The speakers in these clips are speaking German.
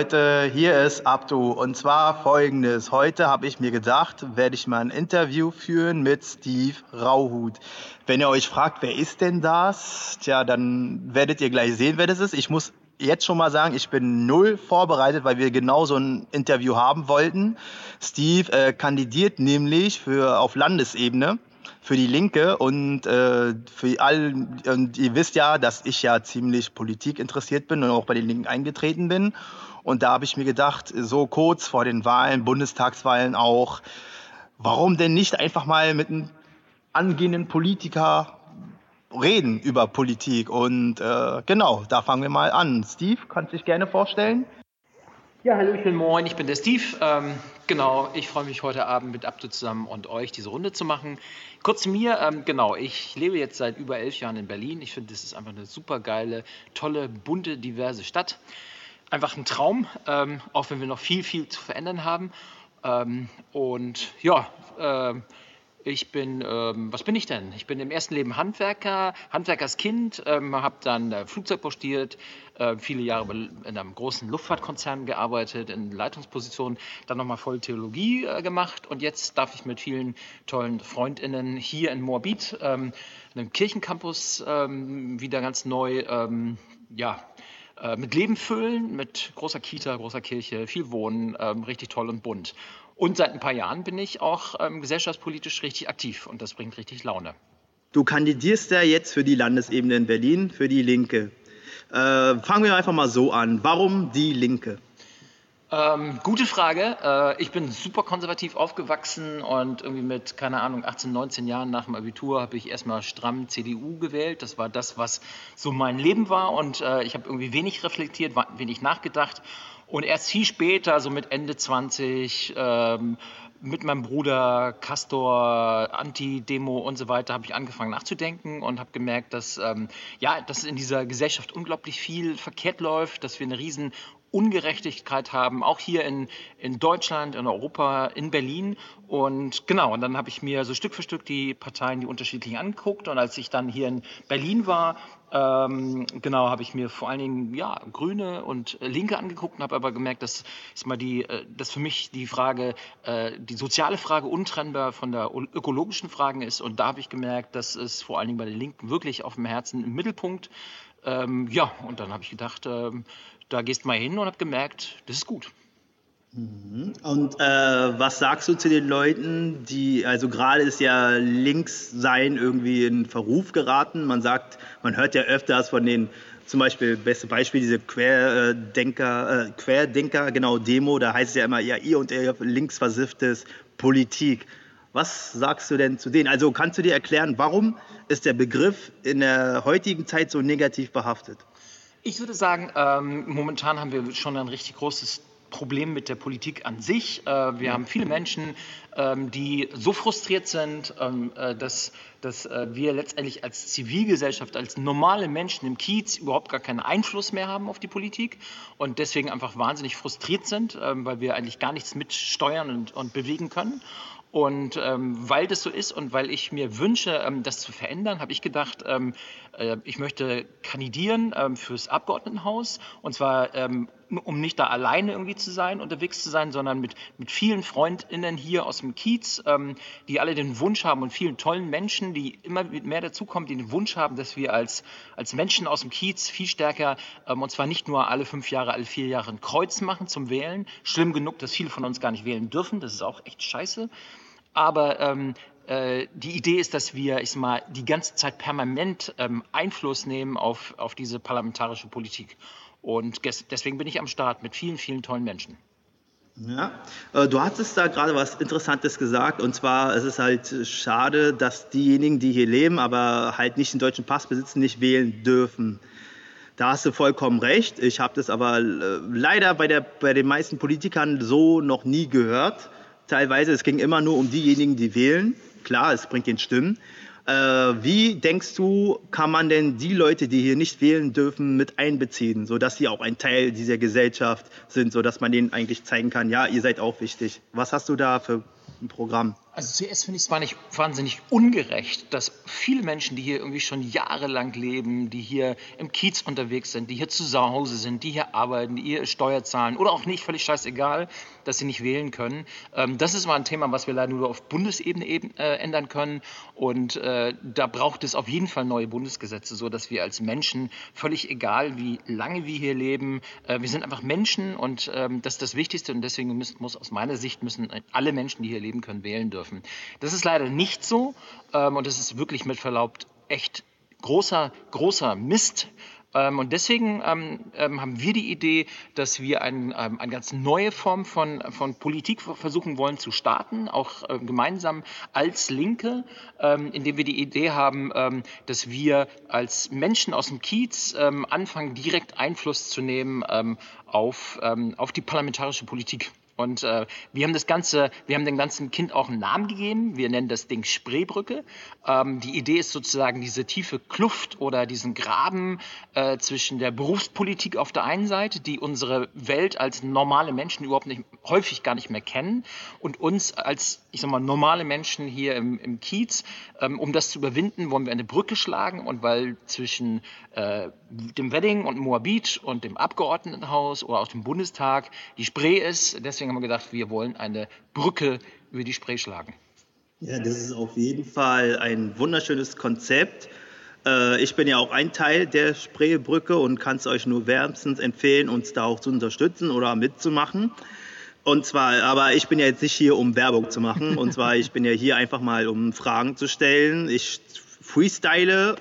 Leute, hier ist Abdu und zwar folgendes. Heute habe ich mir gedacht, werde ich mal ein Interview führen mit Steve Rauhut. Wenn ihr euch fragt, wer ist denn das? Tja, dann werdet ihr gleich sehen, wer das ist. Ich muss jetzt schon mal sagen, ich bin null vorbereitet, weil wir genau so ein Interview haben wollten. Steve äh, kandidiert nämlich für auf Landesebene für die Linke und äh, für all und ihr wisst ja, dass ich ja ziemlich Politik interessiert bin und auch bei den Linken eingetreten bin. Und da habe ich mir gedacht, so kurz vor den Wahlen, Bundestagswahlen auch, warum denn nicht einfach mal mit einem angehenden Politiker reden über Politik? Und äh, genau, da fangen wir mal an. Steve, kannst du dich gerne vorstellen? Ja, hallo, ich bin Moin, ich bin der Steve. Ähm, genau, ich freue mich heute Abend mit Abdu zusammen und euch diese Runde zu machen. Kurz zu mir, ähm, genau, ich lebe jetzt seit über elf Jahren in Berlin. Ich finde, das ist einfach eine super geile, tolle, bunte, diverse Stadt. Einfach ein Traum, ähm, auch wenn wir noch viel, viel zu verändern haben. Ähm, und ja, ähm, ich bin, ähm, was bin ich denn? Ich bin im ersten Leben Handwerker, Handwerkerskind, ähm, habe dann äh, Flugzeug postiert, äh, viele Jahre in einem großen Luftfahrtkonzern gearbeitet, in Leitungspositionen, dann nochmal voll Theologie äh, gemacht und jetzt darf ich mit vielen tollen FreundInnen hier in Moabit, ähm, einem Kirchencampus, ähm, wieder ganz neu, ähm, ja, äh, mit Leben füllen, mit großer Kita, großer Kirche, viel Wohnen, ähm, richtig toll und bunt. Und seit ein paar Jahren bin ich auch ähm, gesellschaftspolitisch richtig aktiv und das bringt richtig Laune. Du kandidierst ja jetzt für die Landesebene in Berlin, für die Linke. Äh, fangen wir einfach mal so an. Warum die Linke? Ähm, gute Frage. Äh, ich bin super konservativ aufgewachsen und irgendwie mit, keine Ahnung, 18, 19 Jahren nach dem Abitur habe ich erstmal stramm CDU gewählt. Das war das, was so mein Leben war und äh, ich habe irgendwie wenig reflektiert, wenig nachgedacht und erst viel später, so mit Ende 20, ähm, mit meinem Bruder Castor, Anti-Demo und so weiter, habe ich angefangen nachzudenken und habe gemerkt, dass, ähm, ja, dass in dieser Gesellschaft unglaublich viel verkehrt läuft, dass wir eine riesen Ungerechtigkeit haben, auch hier in, in Deutschland, in Europa, in Berlin. Und genau, und dann habe ich mir so Stück für Stück die Parteien, die unterschiedlichen angeguckt. Und als ich dann hier in Berlin war, ähm, genau, habe ich mir vor allen Dingen ja, Grüne und Linke angeguckt und habe aber gemerkt, dass, ist mal die, äh, dass für mich die Frage, äh, die soziale Frage untrennbar von der ökologischen Frage ist. Und da habe ich gemerkt, dass es vor allen Dingen bei den Linken wirklich auf dem Herzen im Mittelpunkt. Ähm, ja, und dann habe ich gedacht, ähm, da gehst du mal hin und habe gemerkt, das ist gut. Mhm. Und äh, was sagst du zu den Leuten, die, also gerade ist ja links sein irgendwie in Verruf geraten. Man sagt, man hört ja öfters von den, zum Beispiel, beste Beispiel, diese Querdenker, äh, Querdenker, genau, Demo, da heißt es ja immer, ja, ihr und ihr linksversifftes Politik. Was sagst du denn zu denen? Also kannst du dir erklären, warum ist der Begriff in der heutigen Zeit so negativ behaftet? Ich würde sagen, ähm, momentan haben wir schon ein richtig großes Problem mit der Politik an sich. Äh, wir haben viele Menschen, ähm, die so frustriert sind, ähm, äh, dass, dass äh, wir letztendlich als Zivilgesellschaft, als normale Menschen im Kiez überhaupt gar keinen Einfluss mehr haben auf die Politik und deswegen einfach wahnsinnig frustriert sind, ähm, weil wir eigentlich gar nichts mitsteuern und, und bewegen können. Und ähm, weil das so ist und weil ich mir wünsche, ähm, das zu verändern, habe ich gedacht, ähm, äh, ich möchte kandidieren ähm, fürs Abgeordnetenhaus. Und zwar, ähm, um nicht da alleine irgendwie zu sein, unterwegs zu sein, sondern mit, mit vielen FreundInnen hier aus dem Kiez, ähm, die alle den Wunsch haben und vielen tollen Menschen, die immer mehr dazukommen, die den Wunsch haben, dass wir als, als Menschen aus dem Kiez viel stärker, und zwar nicht nur alle fünf Jahre, alle vier Jahre ein Kreuz machen zum Wählen. Schlimm genug, dass viele von uns gar nicht wählen dürfen. Das ist auch echt scheiße. Aber ähm, äh, die Idee ist, dass wir ich mal, die ganze Zeit permanent ähm, Einfluss nehmen auf, auf diese parlamentarische Politik. Und deswegen bin ich am Start mit vielen, vielen tollen Menschen. Ja, äh, du hattest da gerade was Interessantes gesagt und zwar es ist halt schade, dass diejenigen, die hier leben, aber halt nicht den deutschen Pass besitzen, nicht wählen dürfen. Da hast du vollkommen recht. Ich habe das aber äh, leider bei, der, bei den meisten Politikern so noch nie gehört teilweise. Es ging immer nur um diejenigen, die wählen. Klar, es bringt den Stimmen. Äh, wie denkst du, kann man denn die Leute, die hier nicht wählen dürfen, mit einbeziehen, sodass sie auch ein Teil dieser Gesellschaft sind, sodass man denen eigentlich zeigen kann, ja, ihr seid auch wichtig. Was hast du da für ein Programm? Also zuerst finde ich es wahnsinnig ungerecht, dass viele Menschen, die hier irgendwie schon jahrelang leben, die hier im Kiez unterwegs sind, die hier zu Hause sind, die hier arbeiten, die hier Steuer zahlen oder auch nicht, völlig scheißegal, dass sie nicht wählen können. Ähm, das ist mal ein Thema, was wir leider nur auf Bundesebene eben, äh, ändern können. Und äh, da braucht es auf jeden Fall neue Bundesgesetze, so dass wir als Menschen, völlig egal wie lange wir hier leben, äh, wir sind einfach Menschen und ähm, das ist das Wichtigste. Und deswegen muss, muss aus meiner Sicht müssen alle Menschen, die hier leben können, wählen dürfen dürfen. Das ist leider nicht so ähm, und das ist wirklich mit Verlaub echt großer, großer Mist. Ähm, und deswegen ähm, ähm, haben wir die Idee, dass wir ein, ähm, eine ganz neue Form von, von Politik versuchen wollen zu starten, auch äh, gemeinsam als Linke, ähm, indem wir die Idee haben, ähm, dass wir als Menschen aus dem Kiez anfangen, direkt Einfluss zu nehmen auf, auf die parlamentarische Politik. Und äh, wir haben das Ganze, wir haben dem ganzen Kind auch einen Namen gegeben. Wir nennen das Ding Spreebrücke. Ähm, die Idee ist sozusagen diese tiefe Kluft oder diesen Graben äh, zwischen der Berufspolitik auf der einen Seite, die unsere Welt als normale Menschen überhaupt nicht, häufig gar nicht mehr kennen, und uns als, ich sag mal, normale Menschen hier im, im Kiez. Ähm, um das zu überwinden, wollen wir eine Brücke schlagen. Und weil zwischen äh, dem Wedding und Moabit und dem Abgeordnetenhaus oder auch dem Bundestag die Spree ist, deswegen haben wir gedacht, wir wollen eine Brücke über die Spree schlagen. Ja, das ist auf jeden Fall ein wunderschönes Konzept. Äh, ich bin ja auch ein Teil der Spreebrücke und kann es euch nur wärmstens empfehlen, uns da auch zu unterstützen oder mitzumachen. Und zwar, aber ich bin ja jetzt nicht hier, um Werbung zu machen. Und zwar, ich bin ja hier einfach mal, um Fragen zu stellen. Ich freestyle.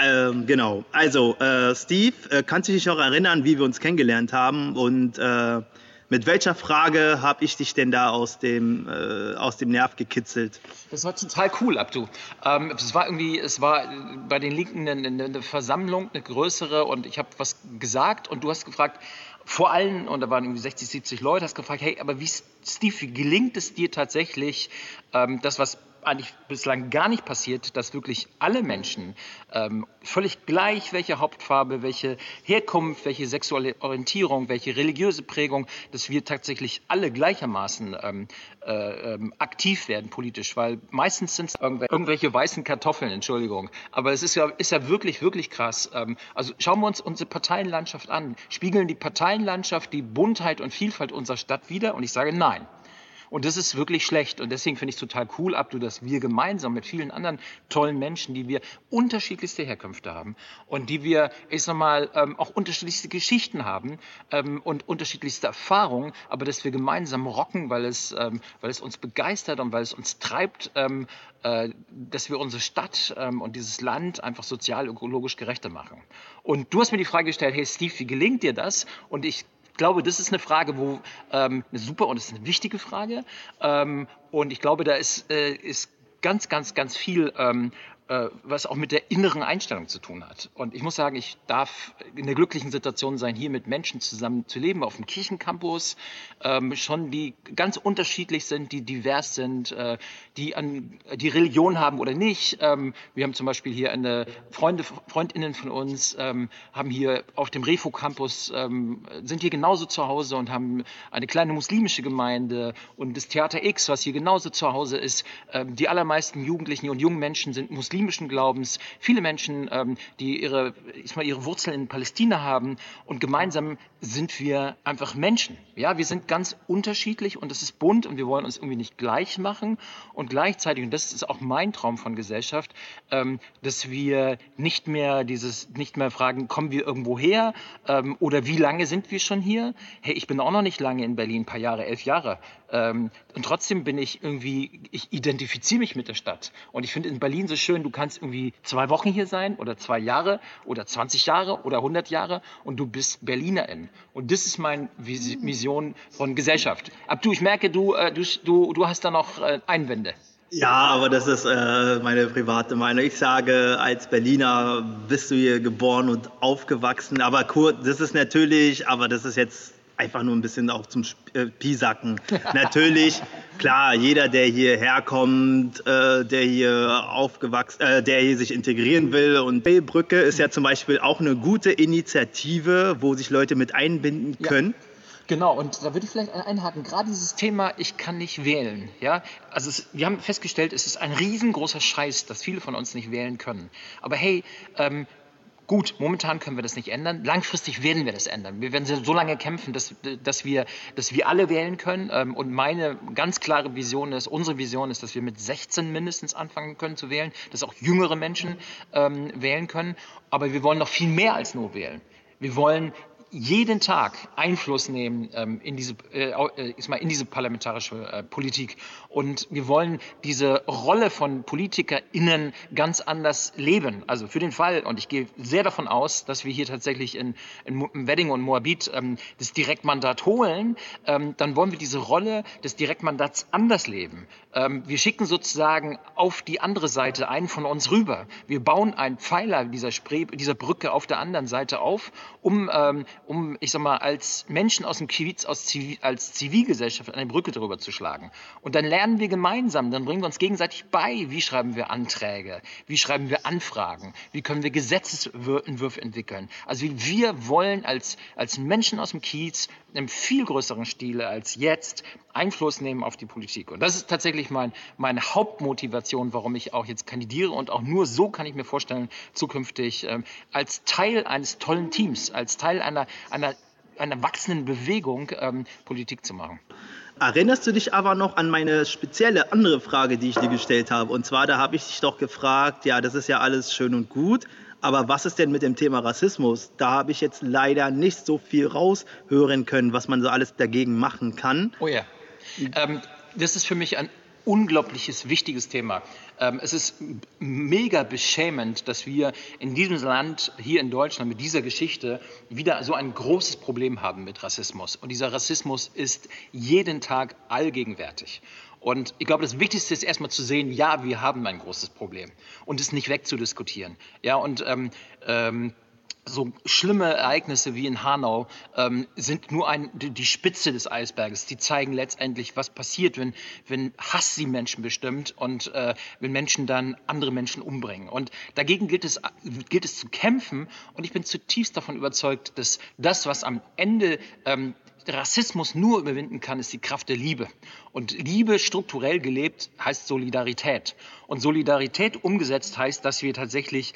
Ähm, genau. Also, äh, Steve, äh, kannst du dich auch erinnern, wie wir uns kennengelernt haben? Und äh, mit welcher Frage habe ich dich denn da aus dem, äh, aus dem Nerv gekitzelt? Das war total cool, Abdu. Ähm, es war irgendwie, es war bei den Linken eine, eine Versammlung, eine größere, und ich habe was gesagt und du hast gefragt, vor allen, und da waren irgendwie 60, 70 Leute, hast gefragt, hey, aber wie, Steve, wie gelingt es dir tatsächlich, ähm, das, was eigentlich bislang gar nicht passiert, dass wirklich alle Menschen ähm, völlig gleich, welche Hauptfarbe, welche Herkunft, welche sexuelle Orientierung, welche religiöse Prägung, dass wir tatsächlich alle gleichermaßen ähm, äh, ähm, aktiv werden politisch, weil meistens sind es irgendwelche, irgendwelche, weißen Kartoffeln, Entschuldigung. Aber es ist ja, ist ja wirklich, wirklich krass. Ähm, also schauen wir uns unsere Parteienlandschaft an. Spiegeln die Parteienlandschaft die Buntheit und Vielfalt unserer Stadt wider? Und ich sage nein. Und das ist wirklich schlecht. Und deswegen finde ich es total cool, Abdu, dass wir gemeinsam mit vielen anderen tollen Menschen, die wir unterschiedlichste Herkünfte haben und die wir, ich sag mal, ähm, auch unterschiedlichste Geschichten haben ähm, und unterschiedlichste Erfahrungen, aber dass wir gemeinsam rocken, weil es, ähm, weil es uns begeistert und weil es uns treibt, ähm, äh, dass wir unsere Stadt ähm, und dieses Land einfach sozial, ökologisch gerechter machen. Und du hast mir die Frage gestellt, hey Steve, wie gelingt dir das? Und ich glaube, das ist eine Frage, wo ähm, eine super und es ist eine wichtige Frage. Ähm, und ich glaube, da ist, äh, ist ganz, ganz, ganz viel ähm, äh, was auch mit der inneren Einstellung zu tun hat. Und ich muss sagen, ich darf in der glücklichen Situation sein, hier mit Menschen zusammen zu leben auf dem Kirchencampus, ähm, schon die ganz unterschiedlich sind, die divers sind, äh, die an die Religion haben oder nicht. Ähm, wir haben zum Beispiel hier eine Freunde, Freundinnen von uns, ähm, haben hier auf dem Refo Campus, ähm, sind hier genauso zu Hause und haben eine kleine muslimische Gemeinde und das Theater X, was hier genauso zu Hause ist. Ähm, die allermeisten Jugendlichen und jungen Menschen sind Muslime muslimischen Glaubens, viele Menschen, ähm, die ihre, ich mal, ihre Wurzeln in Palästina haben und gemeinsam sind wir einfach Menschen. Ja, wir sind ganz unterschiedlich und es ist bunt und wir wollen uns irgendwie nicht gleich machen und gleichzeitig, und das ist auch mein Traum von Gesellschaft, ähm, dass wir nicht mehr dieses, nicht mehr fragen, kommen wir irgendwo her ähm, oder wie lange sind wir schon hier? Hey, ich bin auch noch nicht lange in Berlin, ein paar Jahre, elf Jahre. Ähm, und trotzdem bin ich irgendwie, ich identifiziere mich mit der Stadt. Und ich finde in Berlin so schön, du kannst irgendwie zwei Wochen hier sein oder zwei Jahre oder 20 Jahre oder 100 Jahre und du bist Berlinerin. Und das ist meine Vision von Gesellschaft. Abdu, ich merke, du, äh, du, du, du hast da noch äh, Einwände. Ja, aber das ist äh, meine private Meinung. Ich sage, als Berliner bist du hier geboren und aufgewachsen. Aber Kurt, das ist natürlich, aber das ist jetzt einfach nur ein bisschen auch zum äh, Pisacken. Natürlich, klar, jeder, der hierher kommt, äh, der hier aufgewachsen, äh, der hier sich integrieren will und Brücke ist ja zum Beispiel auch eine gute Initiative, wo sich Leute mit einbinden können. Ja. Genau, und da würde ich vielleicht einhaken, gerade dieses Thema, ich kann nicht wählen. Ja? Also es, wir haben festgestellt, es ist ein riesengroßer Scheiß, dass viele von uns nicht wählen können. Aber hey, ähm, Gut, momentan können wir das nicht ändern. Langfristig werden wir das ändern. Wir werden so lange kämpfen, dass, dass, wir, dass wir alle wählen können. Ähm, und meine ganz klare Vision ist, unsere Vision ist, dass wir mit 16 mindestens anfangen können zu wählen, dass auch jüngere Menschen ähm, wählen können. Aber wir wollen noch viel mehr als nur wählen. Wir wollen jeden Tag Einfluss nehmen ähm, in, diese, äh, äh, mal in diese parlamentarische äh, Politik. Und wir wollen diese Rolle von PolitikerInnen ganz anders leben. Also für den Fall, und ich gehe sehr davon aus, dass wir hier tatsächlich in, in Wedding und Moabit ähm, das Direktmandat holen, ähm, dann wollen wir diese Rolle des Direktmandats anders leben. Ähm, wir schicken sozusagen auf die andere Seite einen von uns rüber. Wir bauen einen Pfeiler dieser, Spree, dieser Brücke auf der anderen Seite auf, um ähm, um, ich sag mal, als Menschen aus dem Kiez, aus Zivil, als Zivilgesellschaft eine Brücke darüber zu schlagen. Und dann lernen wir gemeinsam, dann bringen wir uns gegenseitig bei, wie schreiben wir Anträge, wie schreiben wir Anfragen, wie können wir Gesetzesentwürfe entwickeln. Also wir wollen als, als Menschen aus dem Kiez in einem viel größeren Stile als jetzt Einfluss nehmen auf die Politik. Und das ist tatsächlich mein, meine Hauptmotivation, warum ich auch jetzt kandidiere. Und auch nur so kann ich mir vorstellen, zukünftig ähm, als Teil eines tollen Teams, als Teil einer, einer, einer wachsenden Bewegung ähm, Politik zu machen. Erinnerst du dich aber noch an meine spezielle andere Frage, die ich dir gestellt habe? Und zwar, da habe ich dich doch gefragt, ja, das ist ja alles schön und gut, aber was ist denn mit dem Thema Rassismus? Da habe ich jetzt leider nicht so viel raushören können, was man so alles dagegen machen kann. Oh ja. Ähm, das ist für mich ein unglaubliches, wichtiges Thema. Ähm, es ist mega beschämend, dass wir in diesem Land, hier in Deutschland, mit dieser Geschichte wieder so ein großes Problem haben mit Rassismus. Und dieser Rassismus ist jeden Tag allgegenwärtig. Und ich glaube, das Wichtigste ist erstmal zu sehen, ja, wir haben ein großes Problem und es nicht wegzudiskutieren. Ja, und ähm, ähm, so schlimme Ereignisse wie in Hanau ähm, sind nur ein, die Spitze des Eisberges. Die zeigen letztendlich, was passiert, wenn, wenn Hass die Menschen bestimmt und äh, wenn Menschen dann andere Menschen umbringen. Und dagegen gilt es, gilt es zu kämpfen. Und ich bin zutiefst davon überzeugt, dass das, was am Ende ähm, Rassismus nur überwinden kann, ist die Kraft der Liebe. Und Liebe strukturell gelebt heißt Solidarität. Und Solidarität umgesetzt heißt, dass wir tatsächlich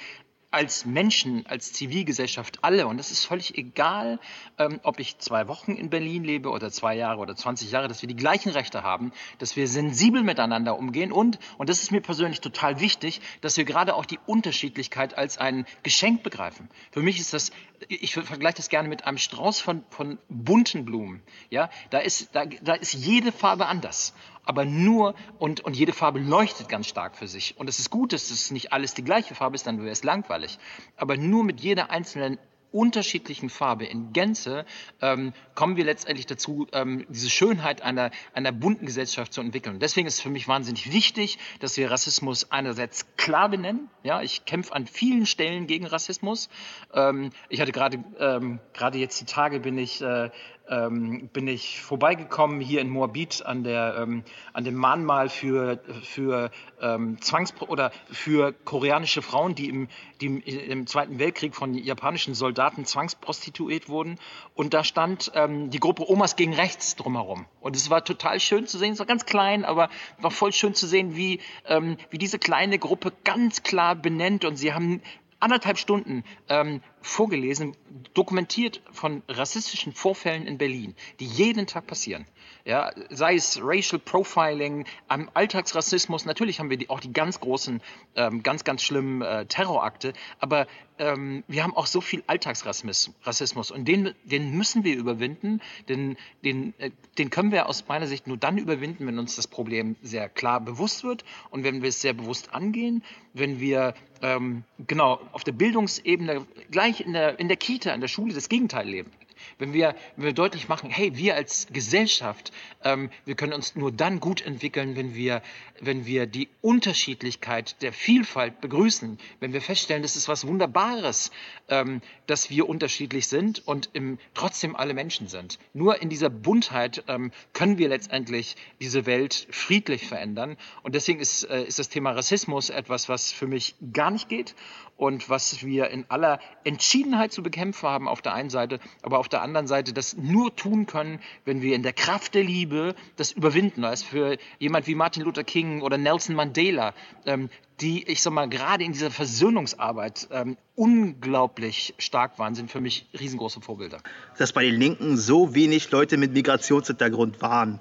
als Menschen, als Zivilgesellschaft alle, und das ist völlig egal, ähm, ob ich zwei Wochen in Berlin lebe oder zwei Jahre oder 20 Jahre, dass wir die gleichen Rechte haben, dass wir sensibel miteinander umgehen und, und das ist mir persönlich total wichtig, dass wir gerade auch die Unterschiedlichkeit als ein Geschenk begreifen. Für mich ist das, ich vergleiche das gerne mit einem Strauß von, von bunten Blumen. Ja, da ist, da, da ist jede Farbe anders aber nur und, und jede Farbe leuchtet ganz stark für sich. Und es ist gut, dass es nicht alles die gleiche Farbe ist, dann wäre es langweilig. Aber nur mit jeder einzelnen unterschiedlichen Farbe in Gänze ähm, kommen wir letztendlich dazu, ähm, diese Schönheit einer, einer bunten Gesellschaft zu entwickeln. Und deswegen ist es für mich wahnsinnig wichtig, dass wir Rassismus einerseits klar benennen. Ja, ich kämpfe an vielen Stellen gegen Rassismus. Ähm, ich hatte gerade ähm, gerade jetzt die Tage bin ich äh, ähm, bin ich vorbeigekommen hier in Moabit an, der, ähm, an dem Mahnmal für, für ähm, Zwangs- oder für koreanische Frauen, die im, die im, Zweiten Weltkrieg von japanischen Soldaten zwangsprostituiert wurden. Und da stand ähm, die Gruppe Omas gegen Rechts drumherum. Und es war total schön zu sehen, es war ganz klein, aber war voll schön zu sehen, wie, ähm, wie diese kleine Gruppe ganz klar benennt und sie haben anderthalb Stunden ähm, vorgelesen, dokumentiert von rassistischen Vorfällen in Berlin, die jeden Tag passieren. Ja, sei es Racial Profiling, ähm, Alltagsrassismus, natürlich haben wir die, auch die ganz großen, ähm, ganz, ganz schlimmen äh, Terrorakte, aber ähm, wir haben auch so viel Alltagsrassismus und den, den müssen wir überwinden, den, den, äh, den können wir aus meiner Sicht nur dann überwinden, wenn uns das Problem sehr klar bewusst wird und wenn wir es sehr bewusst angehen, wenn wir ähm, genau auf der Bildungsebene gleich in der, in der Kita, in der Schule das Gegenteil leben. Wenn wir, wenn wir deutlich machen, hey, wir als Gesellschaft, ähm, wir können uns nur dann gut entwickeln, wenn wir, wenn wir die Unterschiedlichkeit der Vielfalt begrüßen, wenn wir feststellen, das ist was Wunderbares, ähm, dass wir unterschiedlich sind und im, trotzdem alle Menschen sind. Nur in dieser Buntheit ähm, können wir letztendlich diese Welt friedlich verändern. Und deswegen ist, äh, ist das Thema Rassismus etwas, was für mich gar nicht geht und was wir in aller Entschiedenheit zu bekämpfen haben auf der einen Seite, aber auf der anderen Seite das nur tun können, wenn wir in der Kraft der Liebe das überwinden. Als für jemand wie Martin Luther King oder Nelson Mandela, ähm, die, ich sag mal, gerade in dieser Versöhnungsarbeit ähm, unglaublich stark waren, sind für mich riesengroße Vorbilder. Dass bei den Linken so wenig Leute mit Migrationshintergrund waren.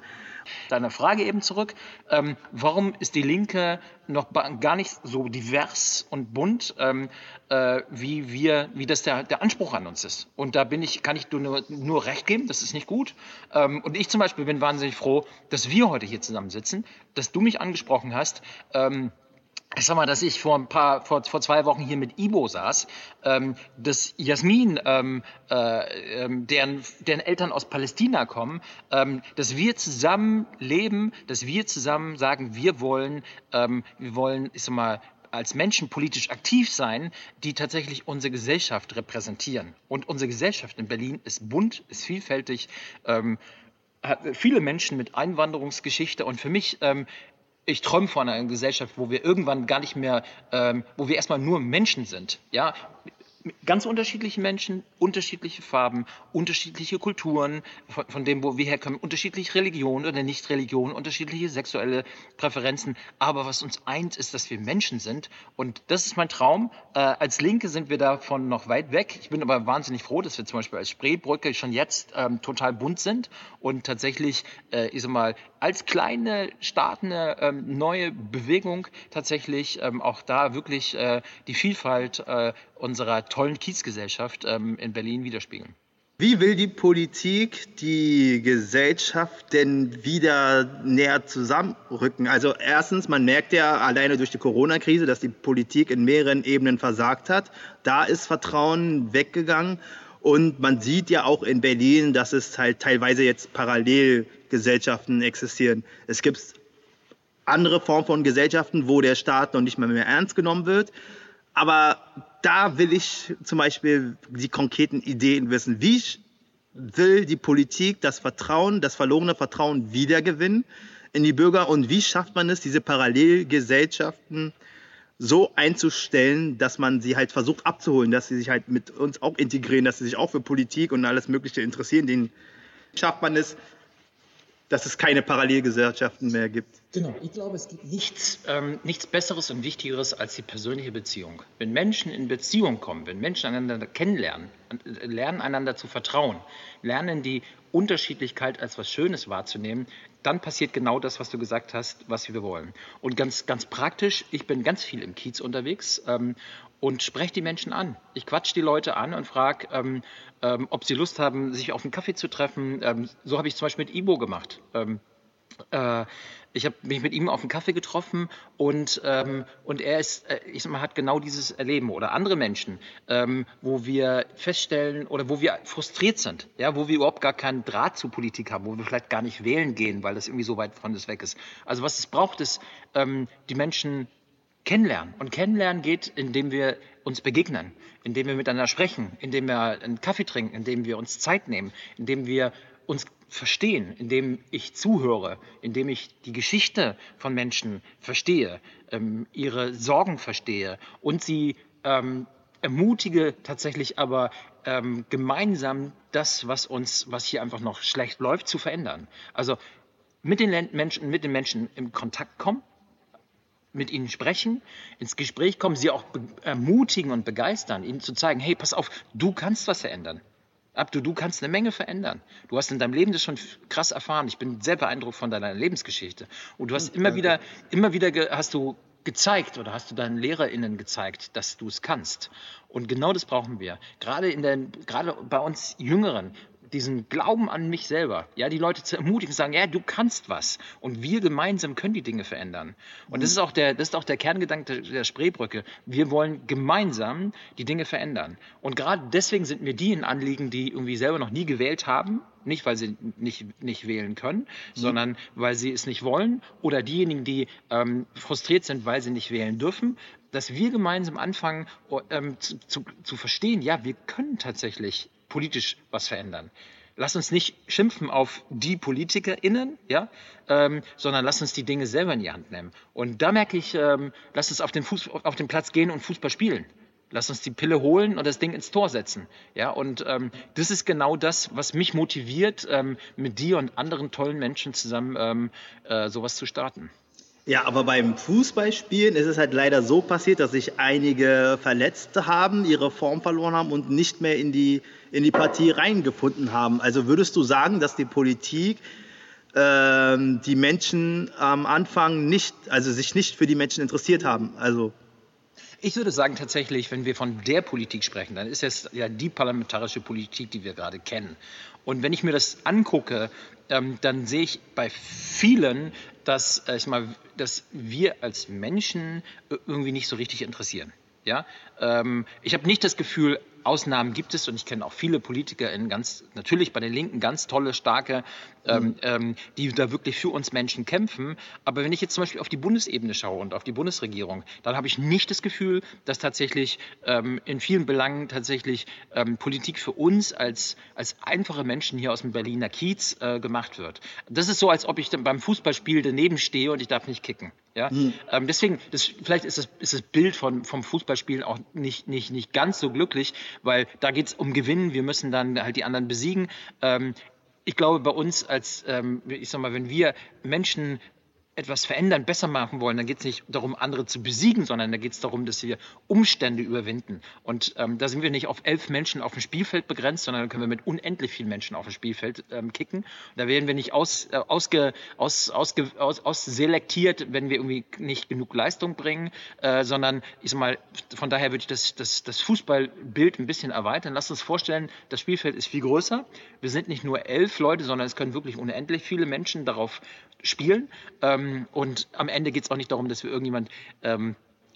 Deine Frage eben zurück, ähm, warum ist die Linke noch gar nicht so divers und bunt, ähm, äh, wie wir, wie das der, der Anspruch an uns ist. Und da bin ich, kann ich nur, nur recht geben, das ist nicht gut. Ähm, und ich zum Beispiel bin wahnsinnig froh, dass wir heute hier zusammensitzen, dass du mich angesprochen hast. Ich sag mal, dass ich vor ein paar, vor, vor zwei Wochen hier mit Ibo saß, ähm, dass Jasmin, ähm, äh, ähm, deren, deren Eltern aus Palästina kommen, ähm, dass wir zusammen leben, dass wir zusammen sagen, wir wollen, ähm, wir wollen, ich sag mal, als Menschen politisch aktiv sein, die tatsächlich unsere Gesellschaft repräsentieren. Und unsere Gesellschaft in Berlin ist bunt, ist vielfältig, ähm, hat viele Menschen mit Einwanderungsgeschichte und für mich ähm, ich träume von einer Gesellschaft, wo wir irgendwann gar nicht mehr, ähm, wo wir erstmal nur Menschen sind. Ja, ganz unterschiedliche Menschen, unterschiedliche Farben, unterschiedliche Kulturen, von, von, dem, wo wir herkommen, unterschiedliche Religionen oder Nicht-Religionen, unterschiedliche sexuelle Präferenzen. Aber was uns eint, ist, dass wir Menschen sind. Und das ist mein Traum. Äh, als Linke sind wir davon noch weit weg. Ich bin aber wahnsinnig froh, dass wir zum Beispiel als Spreebrücke schon jetzt ähm, total bunt sind und tatsächlich, äh, ich sag mal, als kleine startende ähm, neue Bewegung tatsächlich ähm, auch da wirklich äh, die Vielfalt äh, unserer tollen Kiezgesellschaft ähm, in Berlin widerspiegeln. Wie will die Politik die Gesellschaft denn wieder näher zusammenrücken? Also erstens, man merkt ja alleine durch die Corona-Krise, dass die Politik in mehreren Ebenen versagt hat. Da ist Vertrauen weggegangen. Und man sieht ja auch in Berlin, dass es halt teilweise jetzt Parallelgesellschaften existieren. Es gibt andere Formen von Gesellschaften, wo der Staat noch nicht mehr, mehr ernst genommen wird. Aber da will ich zum Beispiel die konkreten Ideen wissen. Wie will die Politik das Vertrauen, das verlorene Vertrauen wiedergewinnen in die Bürger und wie schafft man es, diese Parallelgesellschaften so einzustellen, dass man sie halt versucht abzuholen, dass sie sich halt mit uns auch integrieren, dass sie sich auch für Politik und alles Mögliche interessieren. Den schafft man es, dass es keine Parallelgesellschaften mehr gibt. Genau, ich glaube, es gibt nichts, ähm, nichts Besseres und Wichtigeres als die persönliche Beziehung. Wenn Menschen in Beziehung kommen, wenn Menschen einander kennenlernen, äh, lernen einander zu vertrauen, lernen die Unterschiedlichkeit als was Schönes wahrzunehmen, dann passiert genau das, was du gesagt hast, was wir wollen. Und ganz, ganz praktisch, ich bin ganz viel im Kiez unterwegs ähm, und spreche die Menschen an. Ich quatsch die Leute an und frage, ähm, ähm, ob sie Lust haben, sich auf einen Kaffee zu treffen. Ähm, so habe ich zum Beispiel mit Ibo gemacht. Ähm, äh, ich habe mich mit ihm auf einen Kaffee getroffen und, ähm, und er ist, äh, ich sag mal, hat genau dieses Erleben oder andere Menschen, ähm, wo wir feststellen oder wo wir frustriert sind, ja, wo wir überhaupt gar keinen Draht zu Politik haben, wo wir vielleicht gar nicht wählen gehen, weil das irgendwie so weit von uns weg ist. Also was es braucht, ist ähm, die Menschen kennenlernen. Und kennenlernen geht, indem wir uns begegnen, indem wir miteinander sprechen, indem wir einen Kaffee trinken, indem wir uns Zeit nehmen, indem wir uns verstehen, indem ich zuhöre, indem ich die Geschichte von Menschen verstehe, ähm, ihre Sorgen verstehe und sie ähm, ermutige tatsächlich aber ähm, gemeinsam das, was uns, was hier einfach noch schlecht läuft, zu verändern. Also mit den Menschen, mit den Menschen in Kontakt kommen, mit ihnen sprechen, ins Gespräch kommen, sie auch ermutigen und begeistern, ihnen zu zeigen, hey, pass auf, du kannst was verändern. Abdu, du kannst eine Menge verändern. Du hast in deinem Leben das schon krass erfahren. Ich bin sehr beeindruckt von deiner Lebensgeschichte. Und du hast immer wieder, immer wieder hast du gezeigt oder hast du deinen LehrerInnen gezeigt, dass du es kannst. Und genau das brauchen wir. Gerade in der, gerade bei uns Jüngeren diesen Glauben an mich selber, ja, die Leute zu ermutigen, sagen, ja, du kannst was und wir gemeinsam können die Dinge verändern. Und das ist auch der, das ist auch der Kerngedanke der Spreebrücke. Wir wollen gemeinsam die Dinge verändern. Und gerade deswegen sind mir die ein Anliegen, die irgendwie selber noch nie gewählt haben, nicht weil sie nicht, nicht wählen können, mhm. sondern weil sie es nicht wollen oder diejenigen, die ähm, frustriert sind, weil sie nicht wählen dürfen, dass wir gemeinsam anfangen ähm, zu, zu, zu verstehen, ja, wir können tatsächlich politisch was verändern. Lass uns nicht schimpfen auf die PolitikerInnen, ja, ähm, sondern lass uns die Dinge selber in die Hand nehmen. Und da merke ich, ähm, lass uns auf den, Fuß, auf den Platz gehen und Fußball spielen. Lass uns die Pille holen und das Ding ins Tor setzen. Ja, und ähm, das ist genau das, was mich motiviert, ähm, mit dir und anderen tollen Menschen zusammen ähm, äh, sowas zu starten. Ja, aber beim Fußballspielen ist es halt leider so passiert, dass sich einige Verletzte haben, ihre Form verloren haben und nicht mehr in die, in die Partie reingefunden haben. Also würdest du sagen, dass die Politik ähm, die Menschen am Anfang nicht, also sich nicht für die Menschen interessiert haben? Also ich würde sagen, tatsächlich, wenn wir von der Politik sprechen, dann ist es ja die parlamentarische Politik, die wir gerade kennen. Und wenn ich mir das angucke, ähm, dann sehe ich bei vielen, dass, äh, ich mal, dass wir als Menschen irgendwie nicht so richtig interessieren. Ja? Ähm, ich habe nicht das Gefühl, Ausnahmen gibt es und ich kenne auch viele Politiker in ganz, natürlich bei den Linken ganz tolle, starke, ähm, mhm. ähm, die da wirklich für uns Menschen kämpfen. Aber wenn ich jetzt zum Beispiel auf die Bundesebene schaue und auf die Bundesregierung, dann habe ich nicht das Gefühl, dass tatsächlich ähm, in vielen Belangen tatsächlich ähm, Politik für uns als, als einfache Menschen hier aus dem Berliner Kiez äh, gemacht wird. Das ist so, als ob ich beim Fußballspiel daneben stehe und ich darf nicht kicken. Ja? Mhm. Ähm, deswegen, das, vielleicht ist das, ist das Bild von, vom Fußballspielen auch nicht, nicht, nicht ganz so glücklich, weil da geht es um Gewinnen. Wir müssen dann halt die anderen besiegen. Ähm, ich glaube, bei uns als, ähm, ich sag mal, wenn wir Menschen etwas verändern, besser machen wollen, dann geht es nicht darum, andere zu besiegen, sondern da geht es darum, dass wir Umstände überwinden. Und ähm, da sind wir nicht auf elf Menschen auf dem Spielfeld begrenzt, sondern können wir mit unendlich vielen Menschen auf dem Spielfeld ähm, kicken. Da werden wir nicht aus, äh, ausge, aus, ausge, aus, ausselektiert, wenn wir irgendwie nicht genug Leistung bringen, äh, sondern ich sag mal, von daher würde ich das, das, das Fußballbild ein bisschen erweitern. Lasst uns vorstellen, das Spielfeld ist viel größer. Wir sind nicht nur elf Leute, sondern es können wirklich unendlich viele Menschen darauf spielen. Ähm, und am Ende geht es auch nicht darum, dass wir irgendjemand ähm,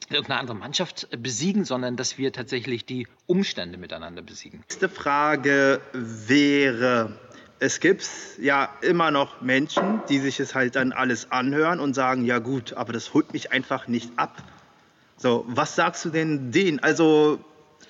irgendeine andere Mannschaft besiegen, sondern dass wir tatsächlich die Umstände miteinander besiegen. Nächste Frage wäre, es gibt ja immer noch Menschen, die sich es halt dann alles anhören und sagen, ja gut, aber das holt mich einfach nicht ab. So, was sagst du denn denen? Also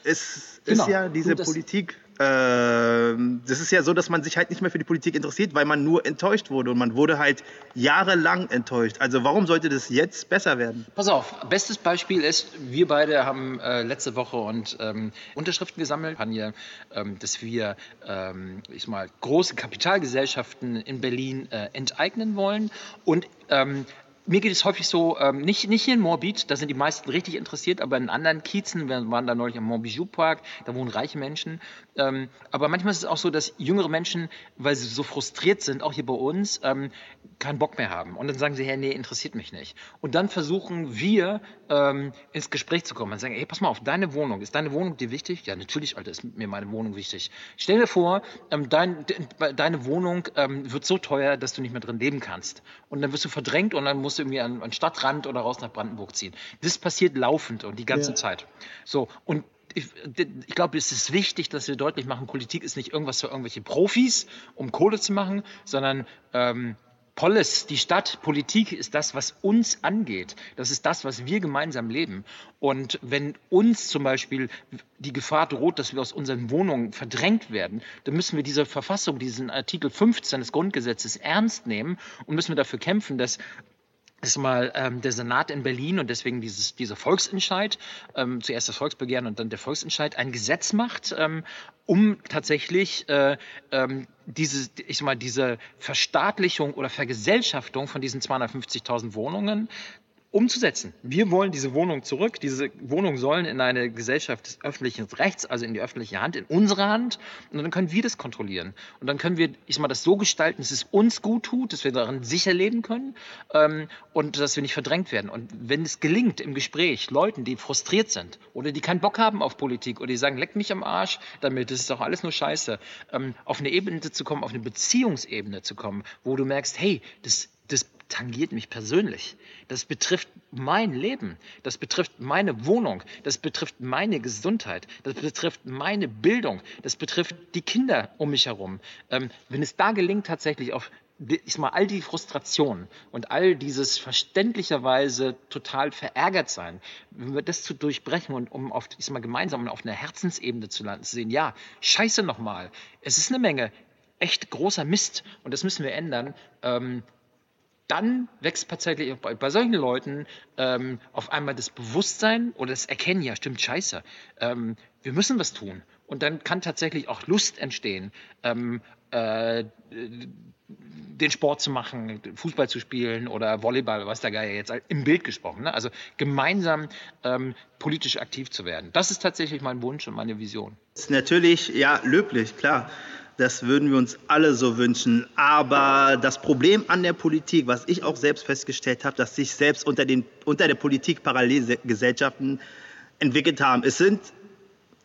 es genau. ist ja diese du, Politik das ist ja so, dass man sich halt nicht mehr für die Politik interessiert, weil man nur enttäuscht wurde und man wurde halt jahrelang enttäuscht. Also warum sollte das jetzt besser werden? Pass auf, bestes Beispiel ist, wir beide haben äh, letzte Woche und ähm, Unterschriften gesammelt, hier, ähm, dass wir ähm, ich mal große Kapitalgesellschaften in Berlin äh, enteignen wollen und ähm, mir geht es häufig so, ähm, nicht, nicht hier in Morbid, da sind die meisten richtig interessiert, aber in anderen Kiezen, wir waren da neulich am Montbijou Park, da wohnen reiche Menschen. Ähm, aber manchmal ist es auch so, dass jüngere Menschen, weil sie so frustriert sind, auch hier bei uns, ähm, keinen Bock mehr haben. Und dann sagen sie, hey, nee, interessiert mich nicht. Und dann versuchen wir, ähm, ins Gespräch zu kommen. Und sagen, hey, pass mal auf, deine Wohnung, ist deine Wohnung dir wichtig? Ja, natürlich, Alter, ist mir meine Wohnung wichtig. Stell dir vor, ähm, dein, de, deine Wohnung ähm, wird so teuer, dass du nicht mehr drin leben kannst. Und dann wirst du verdrängt und dann musst musst du irgendwie an, an Stadtrand oder raus nach Brandenburg ziehen. Das passiert laufend und die ganze ja. Zeit. So, und ich, ich, glaube, es ist wichtig, dass wir deutlich machen, Politik ist nicht irgendwas für irgendwelche Profis, um Kohle zu machen, sondern ähm, Polis, die Stadt, Politik ist das, was uns angeht. Das ist das, was wir gemeinsam leben. Und wenn uns zum Beispiel die Gefahr droht, dass wir aus unseren Wohnungen verdrängt werden, dann müssen wir diese Verfassung, diesen Artikel 15 des Grundgesetzes ernst nehmen und müssen wir dafür kämpfen, dass ist mal ähm, der Senat in Berlin und deswegen dieses, dieser Volksentscheid, ähm, zuerst das Volksbegehren und dann der Volksentscheid, ein Gesetz macht, ähm, um tatsächlich äh, ähm, diese, ich sag mal, diese Verstaatlichung oder Vergesellschaftung von diesen 250.000 Wohnungen umzusetzen. Wir wollen diese Wohnung zurück. Diese Wohnungen sollen in eine Gesellschaft des öffentlichen Rechts, also in die öffentliche Hand, in unsere Hand. Und dann können wir das kontrollieren. Und dann können wir, ich sag mal, das so gestalten, dass es uns gut tut, dass wir darin sicher leben können ähm, und dass wir nicht verdrängt werden. Und wenn es gelingt im Gespräch, Leuten, die frustriert sind oder die keinen Bock haben auf Politik oder die sagen, leck mich am Arsch damit, das ist doch alles nur Scheiße, ähm, auf eine Ebene zu kommen, auf eine Beziehungsebene zu kommen, wo du merkst, hey, das das tangiert mich persönlich. Das betrifft mein Leben. Das betrifft meine Wohnung. Das betrifft meine Gesundheit. Das betrifft meine Bildung. Das betrifft die Kinder um mich herum. Ähm, wenn es da gelingt, tatsächlich auf ich mal, all die Frustrationen und all dieses verständlicherweise total verärgert sein, wenn wir das zu durchbrechen und um auf, ich mal, gemeinsam auf einer Herzensebene zu landen, zu sehen, ja, scheiße nochmal, es ist eine Menge echt großer Mist und das müssen wir ändern. Ähm, dann wächst tatsächlich bei, bei solchen Leuten ähm, auf einmal das Bewusstsein oder das Erkennen, ja, stimmt, scheiße, ähm, wir müssen was tun. Und dann kann tatsächlich auch Lust entstehen, ähm, äh, den Sport zu machen, Fußball zu spielen oder Volleyball, was der Geier jetzt im Bild gesprochen. Ne? Also gemeinsam ähm, politisch aktiv zu werden. Das ist tatsächlich mein Wunsch und meine Vision. Das ist natürlich, ja, löblich, klar. Das würden wir uns alle so wünschen. Aber das Problem an der Politik, was ich auch selbst festgestellt habe, dass sich selbst unter, den, unter der Politik Parallelgesellschaften entwickelt haben. Es sind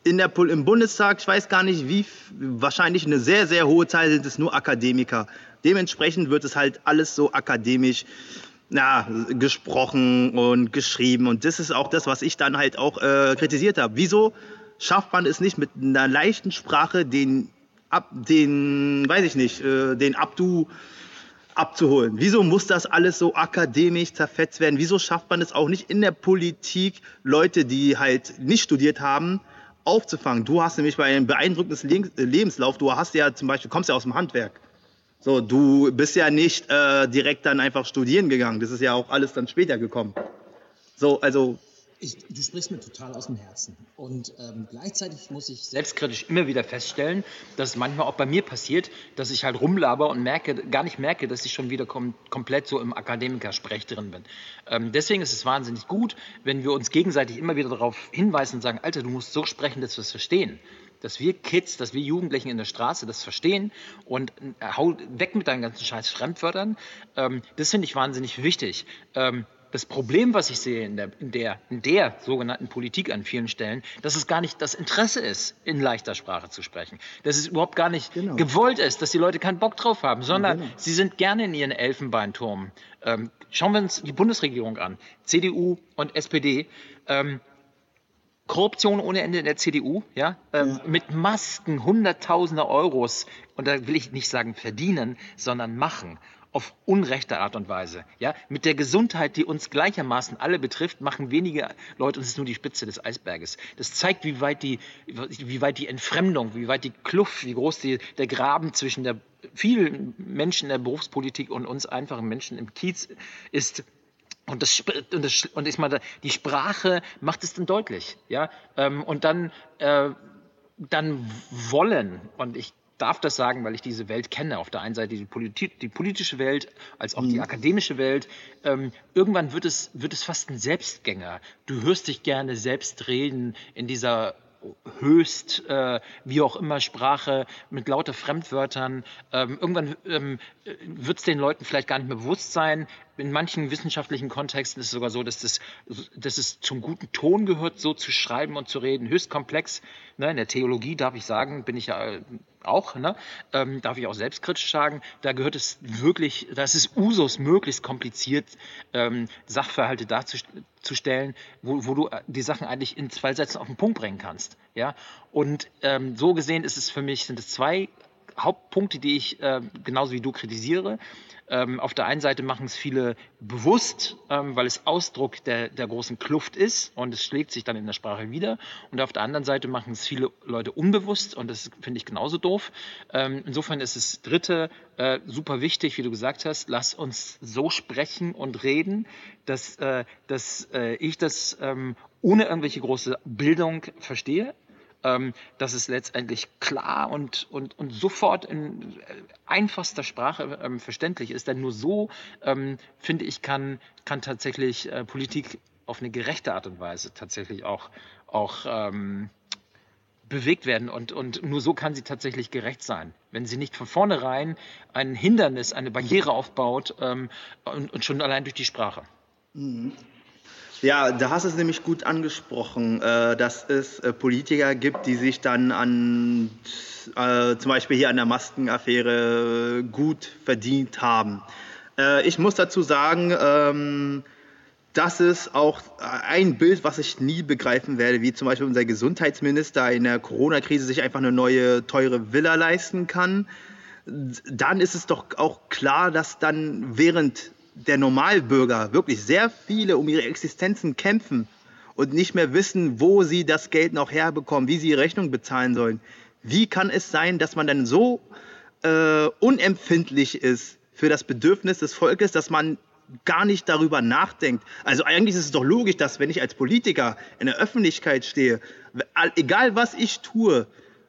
in der, im Bundestag, ich weiß gar nicht wie, wahrscheinlich eine sehr, sehr hohe Zahl sind es nur Akademiker. Dementsprechend wird es halt alles so akademisch na, gesprochen und geschrieben. Und das ist auch das, was ich dann halt auch äh, kritisiert habe. Wieso schafft man es nicht mit einer leichten Sprache den ab, den, weiß ich nicht, äh, den Abdu abzuholen. Wieso muss das alles so akademisch zerfetzt werden? Wieso schafft man es auch nicht in der Politik, Leute, die halt nicht studiert haben, aufzufangen? Du hast nämlich bei einem beeindruckenden Lebenslauf, du hast ja zum Beispiel, kommst ja aus dem Handwerk. So, du bist ja nicht äh, direkt dann einfach studieren gegangen. Das ist ja auch alles dann später gekommen. So, also ich, du sprichst mir total aus dem Herzen. Und ähm, gleichzeitig muss ich selbstkritisch immer wieder feststellen, dass es manchmal auch bei mir passiert, dass ich halt rumlaber und merke, gar nicht merke, dass ich schon wieder kom komplett so im Akademikersprech drin bin. Ähm, deswegen ist es wahnsinnig gut, wenn wir uns gegenseitig immer wieder darauf hinweisen und sagen, Alter, du musst so sprechen, dass wir es verstehen dass wir Kids, dass wir Jugendlichen in der Straße das verstehen und äh, hau weg mit deinen ganzen scheiß Fremdwörtern. Ähm, das finde ich wahnsinnig wichtig. Ähm, das Problem, was ich sehe in der, in, der, in der sogenannten Politik an vielen Stellen, dass es gar nicht das Interesse ist, in leichter Sprache zu sprechen. Dass es überhaupt gar nicht genau. gewollt ist, dass die Leute keinen Bock drauf haben, sondern ja, genau. sie sind gerne in ihren Elfenbeinturm. Ähm, schauen wir uns die Bundesregierung an, CDU und SPD. Ähm, Korruption ohne Ende in der CDU, ja, ähm, ja. mit Masken, Hunderttausende Euros, und da will ich nicht sagen verdienen, sondern machen auf unrechte Art und Weise. Ja? Mit der Gesundheit, die uns gleichermaßen alle betrifft, machen wenige Leute, und es ist nur die Spitze des Eisberges. Das zeigt, wie weit die, wie weit die Entfremdung, wie weit die Kluft, wie groß die, der Graben zwischen der vielen Menschen in der Berufspolitik und uns einfachen Menschen im Kiez ist. Und, das, und, das, und ich meine, die Sprache macht es dann deutlich. Ja? Ähm, und dann, äh, dann wollen, und ich darf das sagen, weil ich diese Welt kenne. Auf der einen Seite die, Politik, die politische Welt, als auch mhm. die akademische Welt. Ähm, irgendwann wird es, wird es fast ein Selbstgänger. Du hörst dich gerne selbst reden in dieser höchst, äh, wie auch immer, Sprache mit lauter Fremdwörtern. Ähm, irgendwann ähm, wird es den Leuten vielleicht gar nicht mehr bewusst sein, in manchen wissenschaftlichen Kontexten ist es sogar so, dass, das, dass es zum guten Ton gehört, so zu schreiben und zu reden. Höchst komplex. Ne? In der Theologie darf ich sagen, bin ich ja auch, ne? ähm, darf ich auch selbstkritisch sagen, da gehört es wirklich, da ist Usus, möglichst kompliziert ähm, Sachverhalte darzustellen, wo, wo du äh, die Sachen eigentlich in zwei Sätzen auf den Punkt bringen kannst. Ja? Und ähm, so gesehen ist es für mich, sind es zwei Hauptpunkte, die ich äh, genauso wie du kritisiere. Ähm, auf der einen Seite machen es viele bewusst, ähm, weil es Ausdruck der, der großen Kluft ist und es schlägt sich dann in der Sprache wieder. Und auf der anderen Seite machen es viele Leute unbewusst und das finde ich genauso doof. Ähm, insofern ist das Dritte äh, super wichtig, wie du gesagt hast. Lass uns so sprechen und reden, dass, äh, dass äh, ich das ähm, ohne irgendwelche große Bildung verstehe ähm, dass es letztendlich klar und, und, und sofort in äh, einfachster Sprache ähm, verständlich ist. Denn nur so, ähm, finde ich, kann, kann tatsächlich äh, Politik auf eine gerechte Art und Weise tatsächlich auch, auch ähm, bewegt werden und, und nur so kann sie tatsächlich gerecht sein. Wenn sie nicht von vornherein ein Hindernis, eine Barriere aufbaut ähm, und, und, schon allein durch die Sprache. Mhm. Ja, da hast du es nämlich gut angesprochen, äh, dass es äh, Politiker gibt, die sich dann an, äh, zum Beispiel hier an der Maskenaffäre gut verdient haben. ich muss dazu sagen, ähm, das ist auch ein Bild, was ich nie begreifen werde, wie zum Beispiel unser Gesundheitsminister in der Corona-Krise sich einfach eine neue teure Villa leisten kann. Dann ist es doch auch klar, dass dann während der Normalbürger wirklich sehr viele um ihre Existenzen kämpfen und nicht mehr wissen, wo sie das Geld noch herbekommen, wie sie ihre Rechnung bezahlen sollen. Wie kann es sein, dass man dann so äh, unempfindlich ist für das Bedürfnis des Volkes, dass man gar nicht darüber nachdenkt. Also eigentlich ist es doch logisch, dass wenn ich als Politiker in der Öffentlichkeit stehe, egal was ich tue,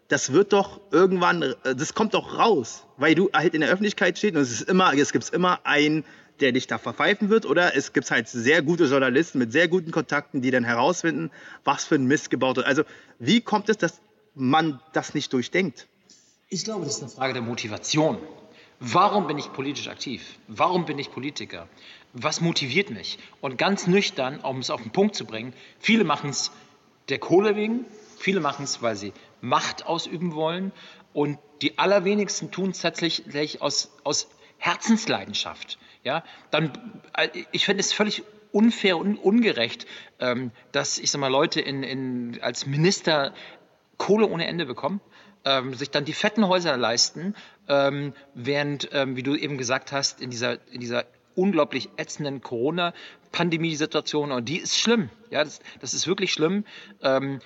das wird doch irgendwann, das kommt doch raus, weil du halt in der Öffentlichkeit stehst und es ist immer, es gibt immer einen, der dich da verpfeifen wird, oder es gibt halt sehr gute Journalisten mit sehr guten Kontakten, die dann herausfinden, was für ein Mist gebaut wird. Also wie kommt es, dass man das nicht durchdenkt? Ich glaube, das ist eine Frage der Motivation. Warum bin ich politisch aktiv? Warum bin ich Politiker? Was motiviert mich? Und ganz nüchtern, um es auf den Punkt zu bringen, viele machen es der Kohle wegen, viele machen es, weil sie Macht ausüben wollen und die allerwenigsten tun es tatsächlich aus, aus Herzensleidenschaft. Ja, dann, äh, ich finde es völlig unfair und ungerecht, ähm, dass ich sag mal Leute in, in, als Minister Kohle ohne Ende bekommen ähm, sich dann die fetten Häuser leisten, ähm, während, ähm, wie du eben gesagt hast, in dieser, in dieser unglaublich ätzenden Corona-Pandemie-Situation, und die ist schlimm, ja, das, das ist wirklich schlimm, ähm,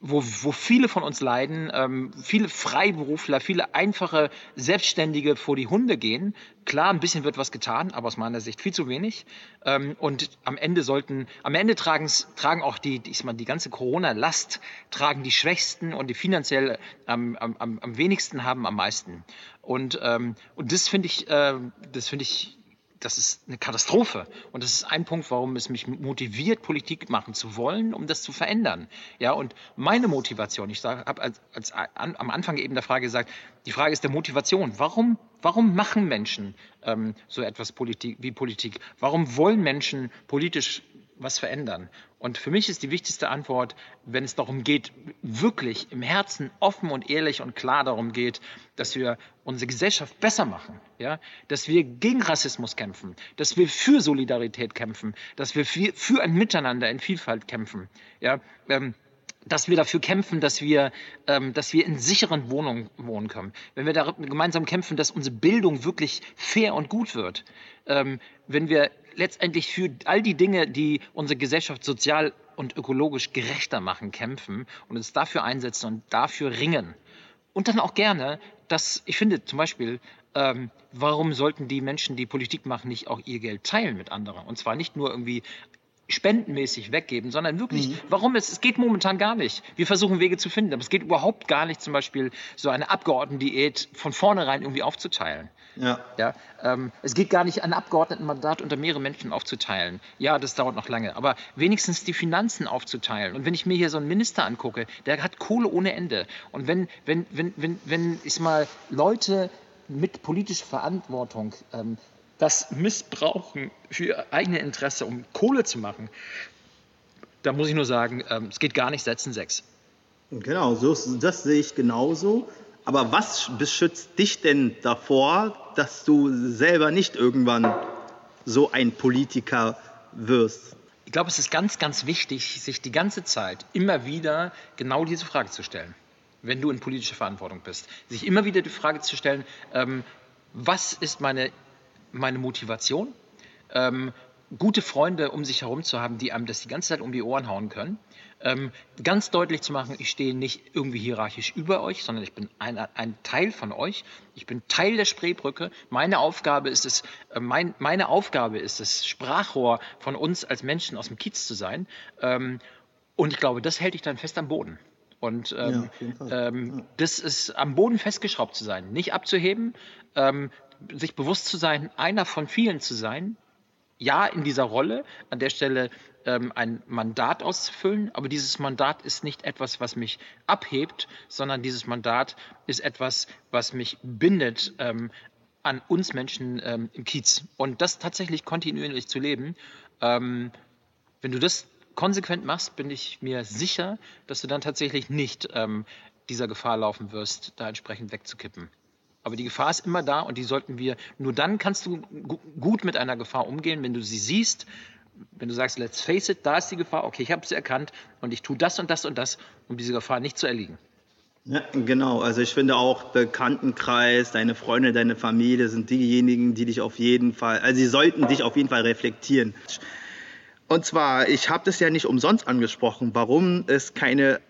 wo, wo viele von uns leiden, ähm, viele Freiberufler, viele einfache Selbstständige vor die Hunde gehen. Klar, ein bisschen wird was getan, aber aus meiner Sicht viel zu wenig. Ähm, und am Ende sollten, am Ende tragen's, tragen auch die, ich meine, die ganze Corona-Last, tragen die Schwächsten und die finanziell am, am, am wenigsten haben am meisten. Und, ähm, und das finde ich, äh, das finde ich das ist eine Katastrophe. Und das ist ein Punkt, warum es mich motiviert, Politik machen zu wollen, um das zu verändern. Ja, und meine Motivation, ich habe als, als am Anfang eben der Frage gesagt, die Frage ist der Motivation. Warum, warum machen Menschen ähm, so etwas Politik, wie Politik? Warum wollen Menschen politisch was verändern? Und für mich ist die wichtigste Antwort, wenn es darum geht, wirklich im Herzen offen und ehrlich und klar darum geht, dass wir unsere Gesellschaft besser machen, ja, dass wir gegen Rassismus kämpfen, dass wir für Solidarität kämpfen, dass wir für, ein Miteinander in Vielfalt kämpfen, ja, ähm, dass wir dafür kämpfen, dass wir, ähm, dass wir in sicheren Wohnungen wohnen können. Wenn wir da gemeinsam kämpfen, dass unsere Bildung wirklich fair und gut wird. Ähm, wenn wir letztendlich für all die Dinge, die unsere Gesellschaft sozial und ökologisch gerechter machen, kämpfen und uns dafür einsetzen und dafür ringen. Und dann auch gerne, dass ich finde zum Beispiel, ähm, warum sollten die Menschen, die Politik machen, nicht auch ihr Geld teilen mit anderen? Und zwar nicht nur irgendwie spendenmäßig weggeben, sondern wirklich, mhm. warum es, es geht momentan gar nicht. Wir versuchen Wege zu finden, aber es geht überhaupt gar nicht, zum Beispiel so eine Abgeordnetendiät von vornherein irgendwie aufzuteilen. Ja. ja ähm, es geht gar nicht, ein Abgeordnetenmandat unter mehrere Menschen aufzuteilen. Ja, das dauert noch lange, aber wenigstens die Finanzen aufzuteilen. Und wenn ich mir hier so einen Minister angucke, der hat Kohle ohne Ende. Und wenn, wenn, wenn, wenn, wenn ich mal Leute mit politischer Verantwortung ähm, das missbrauchen für ihr eigenes Interesse, um Kohle zu machen, da muss ich nur sagen, ähm, es geht gar nicht, setzen sechs. Genau, so, das sehe ich genauso. Aber was beschützt dich denn davor, dass du selber nicht irgendwann so ein Politiker wirst? Ich glaube, es ist ganz, ganz wichtig, sich die ganze Zeit immer wieder genau diese Frage zu stellen, wenn du in politischer Verantwortung bist. Sich immer wieder die Frage zu stellen, ähm, was ist meine meine Motivation, ähm, gute Freunde um sich herum zu haben, die einem das die ganze Zeit um die Ohren hauen können. Ähm, ganz deutlich zu machen, ich stehe nicht irgendwie hierarchisch über euch, sondern ich bin ein, ein Teil von euch. Ich bin Teil der Spreebrücke. Meine Aufgabe ist es, äh, mein, meine Aufgabe ist es, Sprachrohr von uns als Menschen aus dem Kiez zu sein. Ähm, und ich glaube, das hält dich dann fest am Boden. Und ähm, ja, ähm, das ist am Boden festgeschraubt zu sein, nicht abzuheben, ähm, sich bewusst zu sein, einer von vielen zu sein, ja, in dieser Rolle, an der Stelle ähm, ein Mandat auszufüllen, aber dieses Mandat ist nicht etwas, was mich abhebt, sondern dieses Mandat ist etwas, was mich bindet ähm, an uns Menschen ähm, im Kiez. Und das tatsächlich kontinuierlich zu leben, ähm, wenn du das konsequent machst, bin ich mir sicher, dass du dann tatsächlich nicht ähm, dieser Gefahr laufen wirst, da entsprechend wegzukippen. Aber die Gefahr ist immer da und die sollten wir, nur dann kannst du gut mit einer Gefahr umgehen, wenn du sie siehst, wenn du sagst, let's face it, da ist die Gefahr, okay, ich habe sie erkannt und ich tue das und das und das, um diese Gefahr nicht zu erliegen. Ja, genau, also ich finde auch Bekanntenkreis, deine Freunde, deine Familie sind diejenigen, die dich auf jeden Fall, also sie sollten dich auf jeden Fall reflektieren. Und zwar, ich habe das ja nicht umsonst angesprochen, warum es keine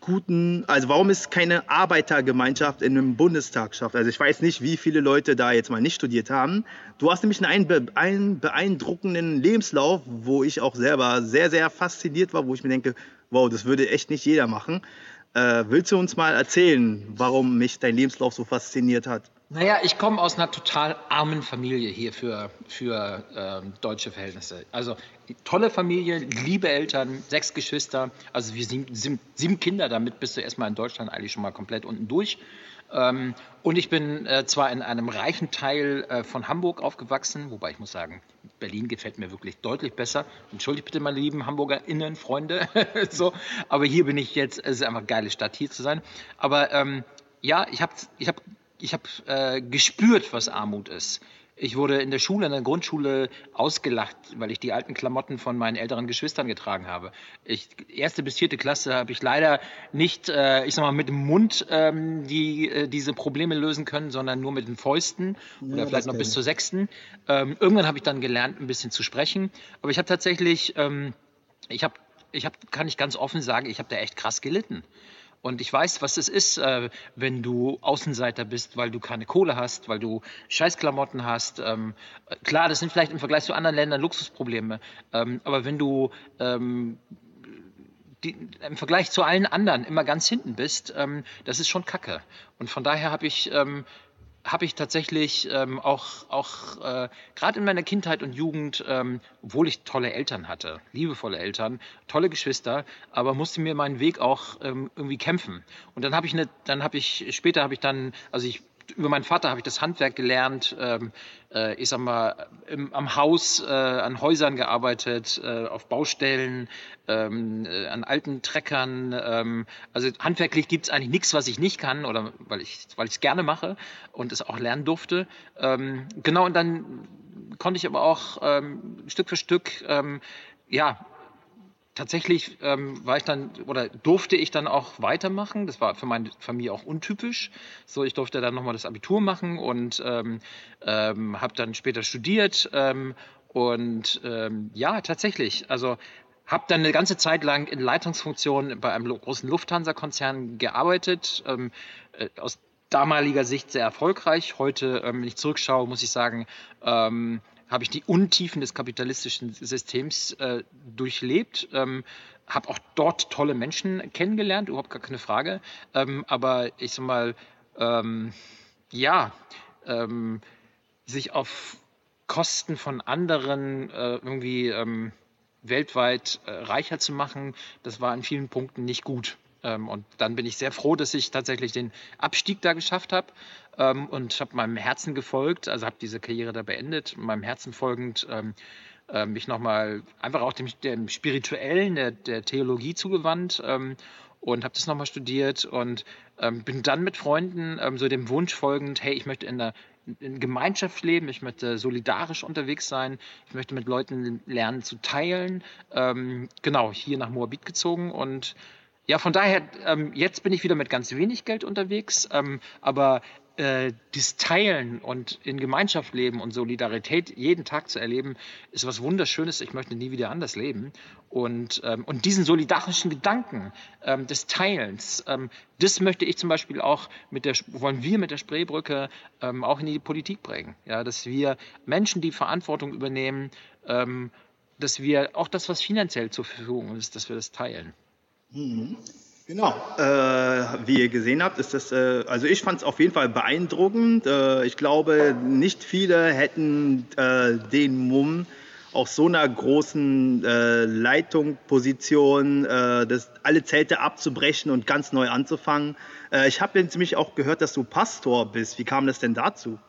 guten, also warum es keine Arbeitergemeinschaft in einem Bundestag schafft. Also ich weiß nicht, wie viele Leute da jetzt mal nicht studiert haben. Du hast nämlich einen, beeindruckenden Lebenslauf, wo ich auch selber sehr, sehr fasziniert war, wo ich mir denke, wow, das würde echt nicht jeder machen. Äh, willst du uns mal erzählen, warum mich dein Lebenslauf so fasziniert hat? Naja, ich komme aus einer total armen Familie hier für, für ähm, deutsche Verhältnisse. Also tolle Familie, liebe Eltern, sechs Geschwister. Also wir sind sieben, sieben Kinder, damit bist du erstmal in Deutschland eigentlich schon mal komplett unten durch. Ähm, und ich bin äh, zwar in einem reichen Teil äh, von Hamburg aufgewachsen, wobei ich muss sagen, Berlin gefällt mir wirklich deutlich besser. Entschuldigt bitte, meine lieben HamburgerInnen, Freunde. so, aber hier bin ich jetzt, es ist einfach eine geile Stadt, hier zu sein. Aber ähm, ja, ich habe ich hab, ich hab, äh, gespürt, was Armut ist. Ich wurde in der Schule, in der Grundschule ausgelacht, weil ich die alten Klamotten von meinen älteren Geschwistern getragen habe. Ich, erste bis vierte Klasse habe ich leider nicht, äh, ich sag mal, mit dem Mund ähm, die, äh, diese Probleme lösen können, sondern nur mit den Fäusten ja, oder vielleicht noch bis zur sechsten. Ähm, irgendwann habe ich dann gelernt, ein bisschen zu sprechen. Aber ich habe tatsächlich, ähm, ich habe, ich habe, kann ich ganz offen sagen, ich habe da echt krass gelitten. Und ich weiß, was es ist, äh, wenn du Außenseiter bist, weil du keine Kohle hast, weil du Scheißklamotten hast. Ähm, klar, das sind vielleicht im Vergleich zu anderen Ländern Luxusprobleme. Ähm, aber wenn du ähm, im Vergleich zu allen anderen immer ganz hinten bist, das ist schon Kacke. Und von daher habe ich habe ich tatsächlich ähm, auch, auch äh, gerade in meiner Kindheit und Jugend, ähm, obwohl ich tolle Eltern hatte, liebevolle Eltern, tolle Geschwister, aber musste mir meinen Weg auch ähm, irgendwie kämpfen. Und dann habe ich eine, dann habe ich später habe ich dann, also ich über meinen Vater habe ich das Handwerk gelernt, ähm, äh, ich sag mal, im, am Haus, äh, an Häusern gearbeitet, äh, auf Baustellen, ähm, äh, an alten Treckern. Ähm, also handwerklich gibt es eigentlich nichts, was ich nicht kann, oder weil ich es gerne mache und es auch lernen durfte. Ähm, genau, und dann konnte ich aber auch ähm, Stück für Stück ja, tatsächlich ähm, war ich dann oder durfte ich dann auch weitermachen. Das war für meine Familie auch untypisch. So, ich durfte dann nochmal das Abitur machen und ähm, ähm, habe dann später studiert. Ähm, und ähm, ja, tatsächlich, also habe dann eine ganze Zeit lang in Leitungsfunktionen bei einem großen Lufthansa-Konzern gearbeitet. Ähm, äh, aus damaliger Sicht sehr erfolgreich. Heute, wenn ich zurückschaue, muss ich sagen, habe ich die Untiefen des kapitalistischen Systems äh, durchlebt. Ähm, habe auch dort tolle Menschen kennengelernt, überhaupt gar keine Frage. Ähm, aber ich sag mal, ähm, ja, ähm, sich auf Kosten von anderen äh, irgendwie ähm, weltweit äh, reicher zu machen, das war in vielen Punkten nicht gut. Ähm, und dann bin ich sehr froh, dass ich tatsächlich den Abstieg da geschafft habe ähm, und habe meinem Herzen gefolgt, also habe diese Karriere da beendet, meinem Herzen folgend ähm, äh, mich nochmal einfach auch dem, dem Spirituellen, der, der Theologie zugewandt und habe das nochmal studiert und ähm, bin dann mit Freunden ähm, so dem Wunsch folgend, hey, ich möchte in der in Gemeinschaft leben, ich möchte solidarisch unterwegs sein, ich möchte mit Leuten lernen zu teilen. Ähm, genau, hier nach Moabit gezogen und ja, von daher, ähm, jetzt bin ich wieder mit ganz wenig Geld unterwegs, ähm, aber äh, das Teilen und in Gemeinschaft leben und Solidarität jeden Tag zu erleben, ist was Wunderschönes. Ich möchte nie wieder anders leben. Und, ähm, und diesen solidarischen Gedanken ähm, des Teilens, ähm, das möchte ich zum Beispiel auch mit der, wollen wir mit der Spreebrücke ähm, auch in die Politik bringen. Ja, dass wir Menschen, die Verantwortung übernehmen, ähm, dass wir auch das, was finanziell zur Verfügung ist, dass wir das teilen. Mhm. Genau. Äh, wie ihr gesehen habt, ist das, äh, also ich fand es auf jeden Fall beeindruckend. Äh, ich glaube, nicht viele hätten äh, den Mumm auf so einer großen äh, Leitungsposition, äh, das, alle Zelte abzubrechen und ganz neu anzufangen. Ich habe jetzt nämlich auch gehört, dass du Pastor bist. Wie kam das denn dazu?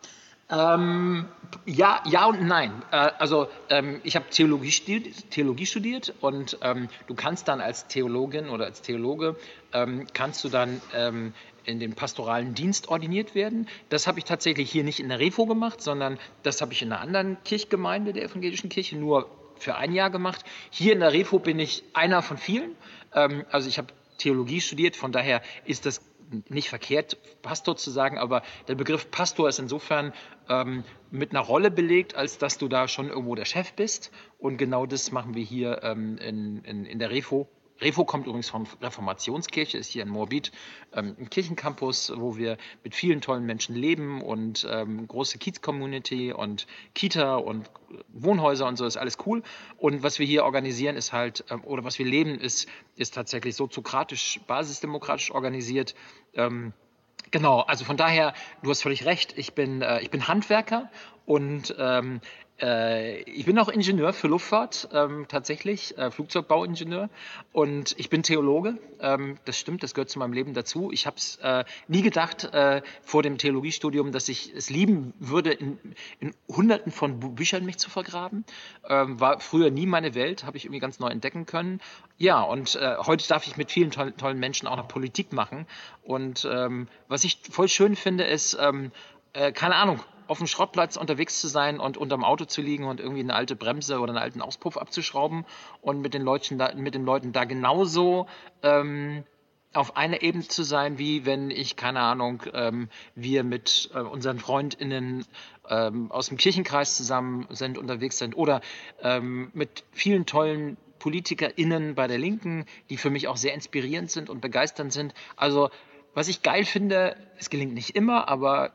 Ähm, ja, ja und nein. Äh, also ähm, ich habe Theologie studiert, Theologie studiert und ähm, du kannst dann als Theologin oder als Theologe ähm, kannst du dann ähm, in den pastoralen Dienst ordiniert werden. Das habe ich tatsächlich hier nicht in der Refo gemacht, sondern das habe ich in einer anderen Kirchgemeinde der evangelischen Kirche nur für ein Jahr gemacht. Hier in der Refo bin ich einer von vielen. Ähm, also ich habe Theologie studiert, von daher ist das nicht verkehrt, Pastor zu sagen, aber der Begriff Pastor ist insofern ähm, mit einer Rolle belegt, als dass du da schon irgendwo der Chef bist. Und genau das machen wir hier ähm, in, in, in der Refo Refo kommt übrigens von Reformationskirche, ist hier in Moabit ähm, ein Kirchencampus, wo wir mit vielen tollen Menschen leben und ähm, große Kiez-Community und Kita und Wohnhäuser und so ist alles cool. Und was wir hier organisieren ist halt, ähm, oder was wir leben, ist, ist tatsächlich soziokratisch, basisdemokratisch organisiert. Ähm, Genau, also von daher, du hast völlig recht, ich bin, äh, ich bin Handwerker und ähm, äh, ich bin auch Ingenieur für Luftfahrt, ähm, tatsächlich, äh, Flugzeugbauingenieur. Und ich bin Theologe. Ähm, das stimmt, das gehört zu meinem Leben dazu. Ich habe es äh, nie gedacht äh, vor dem Theologiestudium, dass ich es lieben würde, in, in Hunderten von Büchern mich zu vergraben. Ähm, war früher nie meine Welt, habe ich irgendwie ganz neu entdecken können. Ja, und äh, heute darf ich mit vielen tollen, tollen Menschen auch noch Politik machen. Und ähm, was ich voll schön finde, ist, ähm, äh, keine Ahnung, auf dem Schrottplatz unterwegs zu sein und unterm Auto zu liegen und irgendwie eine alte Bremse oder einen alten Auspuff abzuschrauben und mit den Leuten da, mit den Leuten da genauso ähm, auf einer Ebene zu sein, wie wenn ich, keine Ahnung, ähm, wir mit äh, unseren FreundInnen ähm, aus dem Kirchenkreis zusammen sind, unterwegs sind oder ähm, mit vielen tollen PolitikerInnen bei der Linken, die für mich auch sehr inspirierend sind und begeisternd sind. Also, was ich geil finde, es gelingt nicht immer, aber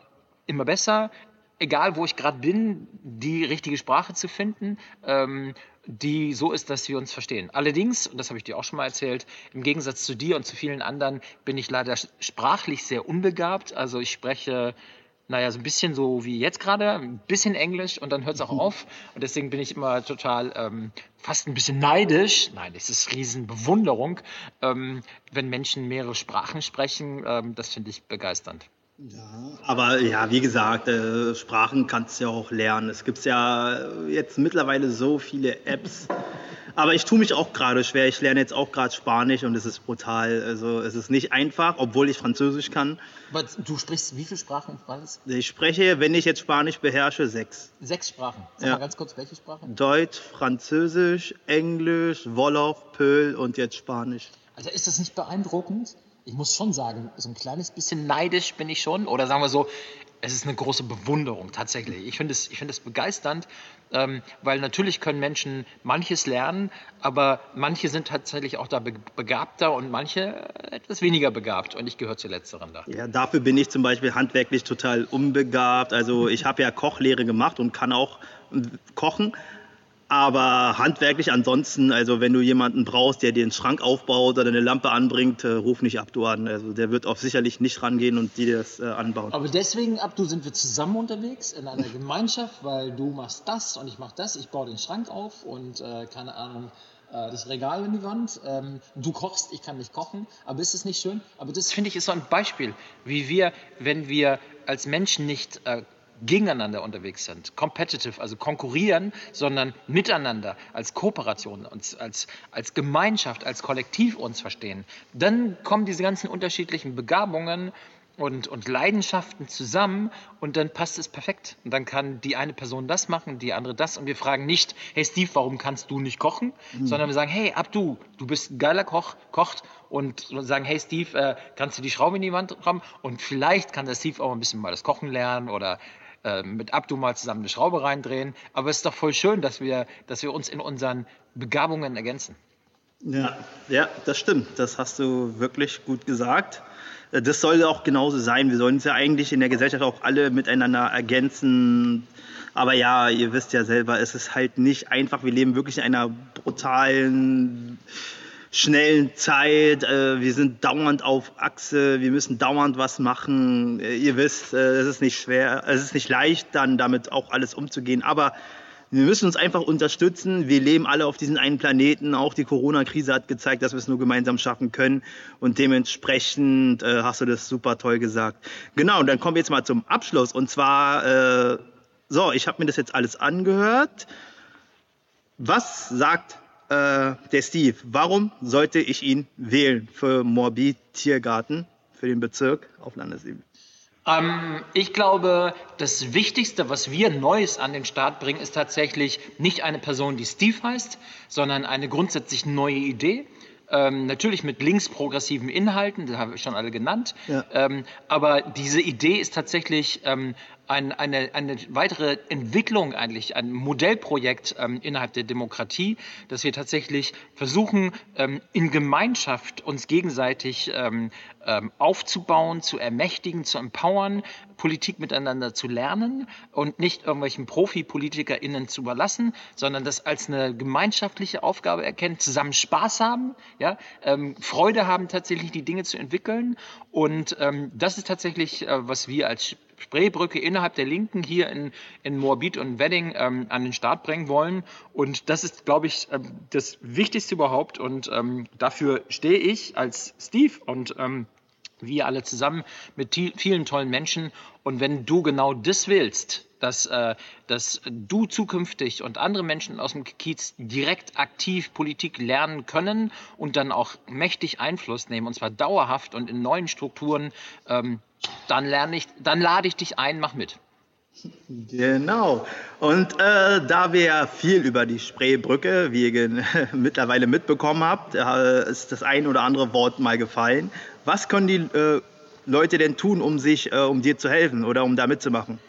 immer besser, egal wo ich gerade bin, die richtige Sprache zu finden, ähm, die so ist, dass wir uns verstehen. Allerdings, und das habe ich dir auch schon mal erzählt, im Gegensatz zu dir und zu vielen anderen bin ich leider sprachlich sehr unbegabt. Also ich spreche, naja, so ein bisschen so wie jetzt gerade, ein bisschen Englisch und dann hört es auch auf. Und deswegen bin ich immer total ähm, fast ein bisschen neidisch. Nein, es ist Riesenbewunderung, ähm, wenn Menschen mehrere Sprachen sprechen. Ähm, das finde ich begeisternd. Ja, aber ja, wie gesagt, äh, Sprachen kannst du ja auch lernen. Es gibt ja jetzt mittlerweile so viele Apps. Aber ich tue mich auch gerade schwer. Ich lerne jetzt auch gerade Spanisch und es ist brutal. Also es ist nicht einfach, obwohl ich Französisch kann. Aber du sprichst wie viele Sprachen alles? Ich spreche, wenn ich jetzt Spanisch beherrsche, sechs. Sechs Sprachen. Sag ja. mal ganz kurz, welche Sprachen? Deutsch, Französisch, Englisch, Wolof, Pöl und jetzt Spanisch. Also ist das nicht beeindruckend? Ich muss schon sagen, so ein kleines bisschen neidisch bin ich schon. Oder sagen wir so, es ist eine große Bewunderung tatsächlich. Ich finde es, find begeisternd, ähm, weil natürlich können Menschen manches lernen, aber manche sind tatsächlich auch da begabter und manche etwas weniger begabt. Und ich gehöre zu letzteren da. Ja, dafür bin ich zum Beispiel handwerklich total unbegabt. Also ich habe ja Kochlehre gemacht und kann auch kochen. Aber handwerklich ansonsten, also wenn du jemanden brauchst, der dir einen Schrank aufbaut oder eine Lampe anbringt, äh, ruf nicht Abdu an. Also der wird auch sicherlich nicht rangehen und dir das äh, anbauen. Aber deswegen, Abdu, sind wir zusammen unterwegs in einer Gemeinschaft, weil du machst das und ich mach das. Ich baue den Schrank auf und äh, keine Ahnung, äh, das Regal in die Wand. Ähm, du kochst, ich kann nicht kochen. Aber ist es nicht schön? Aber das finde ich ist so ein Beispiel, wie wir, wenn wir als Menschen nicht äh, gegeneinander unterwegs sind, competitive, also konkurrieren, sondern miteinander, als Kooperation, uns als, als Gemeinschaft, als Kollektiv uns verstehen, dann kommen diese ganzen unterschiedlichen Begabungen und, und Leidenschaften zusammen und dann passt es perfekt. Und dann kann die eine Person das machen, die andere das. Und wir fragen nicht, hey Steve, warum kannst du nicht kochen? Mhm. Sondern wir sagen, hey Abdu, du bist ein geiler Koch, kocht. Und sagen, hey Steve, äh, kannst du die Schraube in die Wand rammen? Und vielleicht kann der Steve auch ein bisschen mal das Kochen lernen oder äh, mit Abdu mal zusammen eine Schraube reindrehen. Aber es ist doch voll schön, dass wir, dass wir uns in unseren Begabungen ergänzen. Ja, ja, das stimmt. Das hast du wirklich gut gesagt. Äh, das soll auch genauso sein. Wir sollen uns ja eigentlich in der Gesellschaft auch alle miteinander ergänzen. Aber ja, ihr wisst ja selber, es ist halt nicht einfach. Wir leben wirklich in einer brutalen schnellen Zeit. Äh, wir sind dauernd auf Achse. Wir müssen dauernd was machen. Äh, ihr wisst, äh, es ist nicht schwer, es ist nicht leicht, dann damit auch alles umzugehen. Aber wir müssen uns einfach unterstützen. Wir leben alle auf diesem einen Planeten. Auch die Corona-Krise hat gezeigt, dass wir es nur gemeinsam schaffen können. Und dementsprechend äh, hast du das super toll gesagt. Genau, und dann kommen wir jetzt mal zum Abschluss. Und zwar, äh, so, ich habe mir das jetzt alles angehört. Was sagt äh, der Steve, warum sollte ich ihn wählen für Morbid Tiergarten, für den Bezirk auf Landesebene? Ähm, ich glaube, das Wichtigste, was wir Neues an den Start bringen, ist tatsächlich nicht eine Person, die Steve heißt, sondern eine grundsätzlich neue Idee. Ähm, natürlich mit linksprogressiven Inhalten, das habe ich schon alle genannt. Ja. Ähm, aber diese Idee ist tatsächlich ähm, ein, eine, eine weitere Entwicklung eigentlich, ein Modellprojekt ähm, innerhalb der Demokratie, dass wir tatsächlich versuchen, ähm, in Gemeinschaft uns gegenseitig ähm, ähm, aufzubauen, zu ermächtigen, zu empowern, Politik miteinander zu lernen und nicht irgendwelchen Profi-PolitikerInnen zu überlassen, sondern das als eine gemeinschaftliche Aufgabe erkennen, zusammen Spaß haben, ja, ähm, Freude haben, tatsächlich die Dinge zu entwickeln. Und ähm, das ist tatsächlich, äh, was wir als Spreebrücke innerhalb der Linken hier in, in Moabit und Wedding ähm, an den Start bringen wollen. Und das ist, glaube ich, ähm, das Wichtigste überhaupt. Und ähm, dafür stehe ich als Steve und ähm, wir alle zusammen mit vielen tollen Menschen. Und wenn du genau das willst, dass, äh, dass du zukünftig und andere Menschen aus dem Kiez direkt aktiv Politik lernen können und dann auch mächtig Einfluss nehmen, und zwar dauerhaft und in neuen Strukturen, ähm, dann, lerne ich, dann lade ich dich ein, mach mit. Genau. Und äh, da wir viel über die Spreebrücke, wie ihr mittlerweile mitbekommen habt, äh, ist das ein oder andere Wort mal gefallen. Was können die äh, Leute denn tun, um sich, äh, um dir zu helfen oder um da mitzumachen?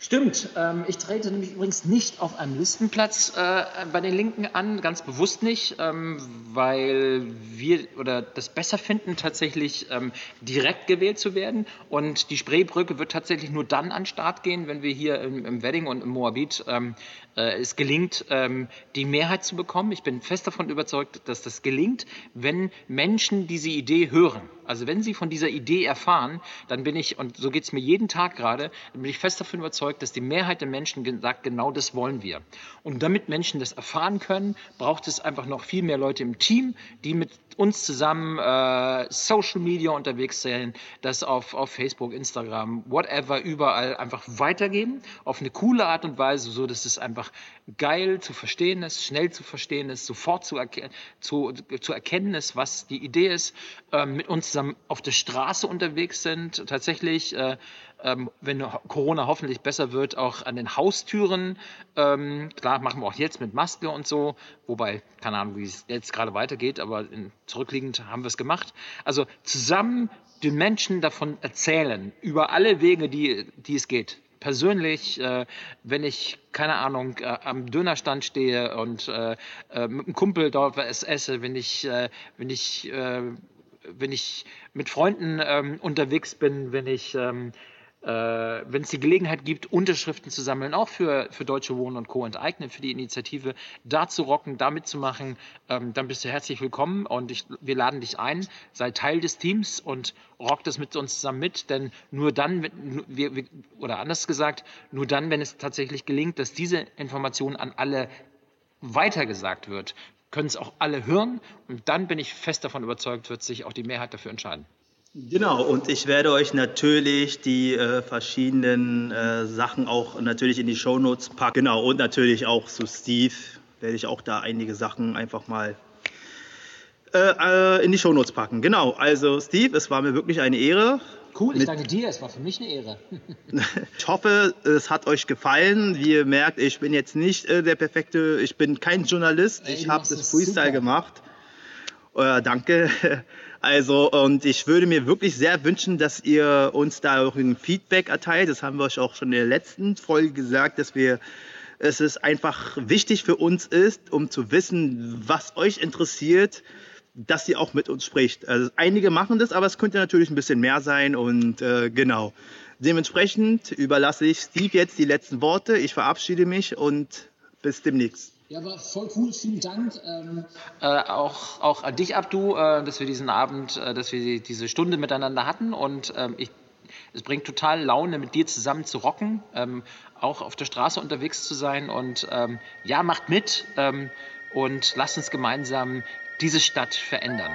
Stimmt. Ähm, ich trete nämlich übrigens nicht auf einem Listenplatz äh, bei den Linken an, ganz bewusst nicht, ähm, weil wir oder das besser finden, tatsächlich ähm, direkt gewählt zu werden. Und die Spreebrücke wird tatsächlich nur dann an den Start gehen, wenn wir hier im, im Wedding und im Moabit ähm, äh, es gelingt, ähm, die Mehrheit zu bekommen. Ich bin fest davon überzeugt, dass das gelingt, wenn Menschen diese Idee hören. Also wenn sie von dieser Idee erfahren, dann bin ich, und so geht es mir jeden Tag gerade, dann bin ich fest davon überzeugt, dass die Mehrheit der Menschen sagt, genau das wollen wir. Und damit Menschen das erfahren können, braucht es einfach noch viel mehr Leute im Team, die mit uns zusammen äh, Social Media unterwegs sind, das auf, auf Facebook, Instagram, whatever, überall einfach weitergeben, auf eine coole Art und Weise, so dass es einfach geil zu verstehen ist, schnell zu verstehen ist, sofort zu, erke zu, zu erkennen ist, was die Idee ist, äh, mit uns zusammen auf der Straße unterwegs sind, tatsächlich, äh, ähm, wenn Corona hoffentlich besser wird, auch an den Haustüren. Ähm, klar, machen wir auch jetzt mit Maske und so, wobei, keine Ahnung, wie es jetzt gerade weitergeht, aber zurückliegend haben wir es gemacht. Also zusammen den Menschen davon erzählen, über alle Wege, die, die es geht persönlich, äh, wenn ich, keine Ahnung, äh, am Dönerstand stehe und äh, äh mit einem Kumpel dort was esse, wenn ich, äh, wenn ich, äh, wenn ich mit Freunden ähm, unterwegs bin, wenn ich ähm, äh, wenn es die Gelegenheit gibt, Unterschriften zu sammeln, auch für, für Deutsche Wohnen und Co. enteignen, für die Initiative, da zu rocken, da mitzumachen, ähm, dann bist du herzlich willkommen und ich, wir laden dich ein, sei Teil des Teams und rock das mit uns zusammen mit, denn nur dann, wir, wir, oder anders gesagt, nur dann, wenn es tatsächlich gelingt, dass diese Information an alle weitergesagt wird, können es auch alle hören und dann bin ich fest davon überzeugt, wird sich auch die Mehrheit dafür entscheiden. Genau, und ich werde euch natürlich die äh, verschiedenen äh, Sachen auch natürlich in die Shownotes packen. Genau, und natürlich auch zu Steve werde ich auch da einige Sachen einfach mal äh, äh in die Shownotes packen. Genau, also Steve, es war mir wirklich eine Ehre. Cool, ich danke dir, es war für mich eine Ehre. ich hoffe, es hat euch gefallen. Wie ihr merkt, ich bin jetzt nicht äh, der perfekte, ich bin kein Journalist, Ey, ich habe das Freestyle super. gemacht. Äh, danke. Also, und ich würde mir wirklich sehr wünschen, dass ihr uns da auch ein Feedback erteilt. Das haben wir euch auch schon in der letzten Folge gesagt, dass wir es ist einfach wichtig für uns ist, um zu wissen, was euch interessiert, dass ihr auch mit uns spricht. Also einige machen das, aber es könnte natürlich ein bisschen mehr sein und äh, genau. Dementsprechend überlasse ich Steve jetzt die letzten Worte. Ich verabschiede mich und bis demnächst. Ja, war voll cool. Vielen Dank. Ähm, äh, auch, auch an dich, Abdu, äh, dass wir diesen Abend, äh, dass wir diese Stunde miteinander hatten. Und ähm, ich, es bringt total Laune, mit dir zusammen zu rocken, ähm, auch auf der Straße unterwegs zu sein. Und ähm, ja, macht mit ähm, und lasst uns gemeinsam diese Stadt verändern.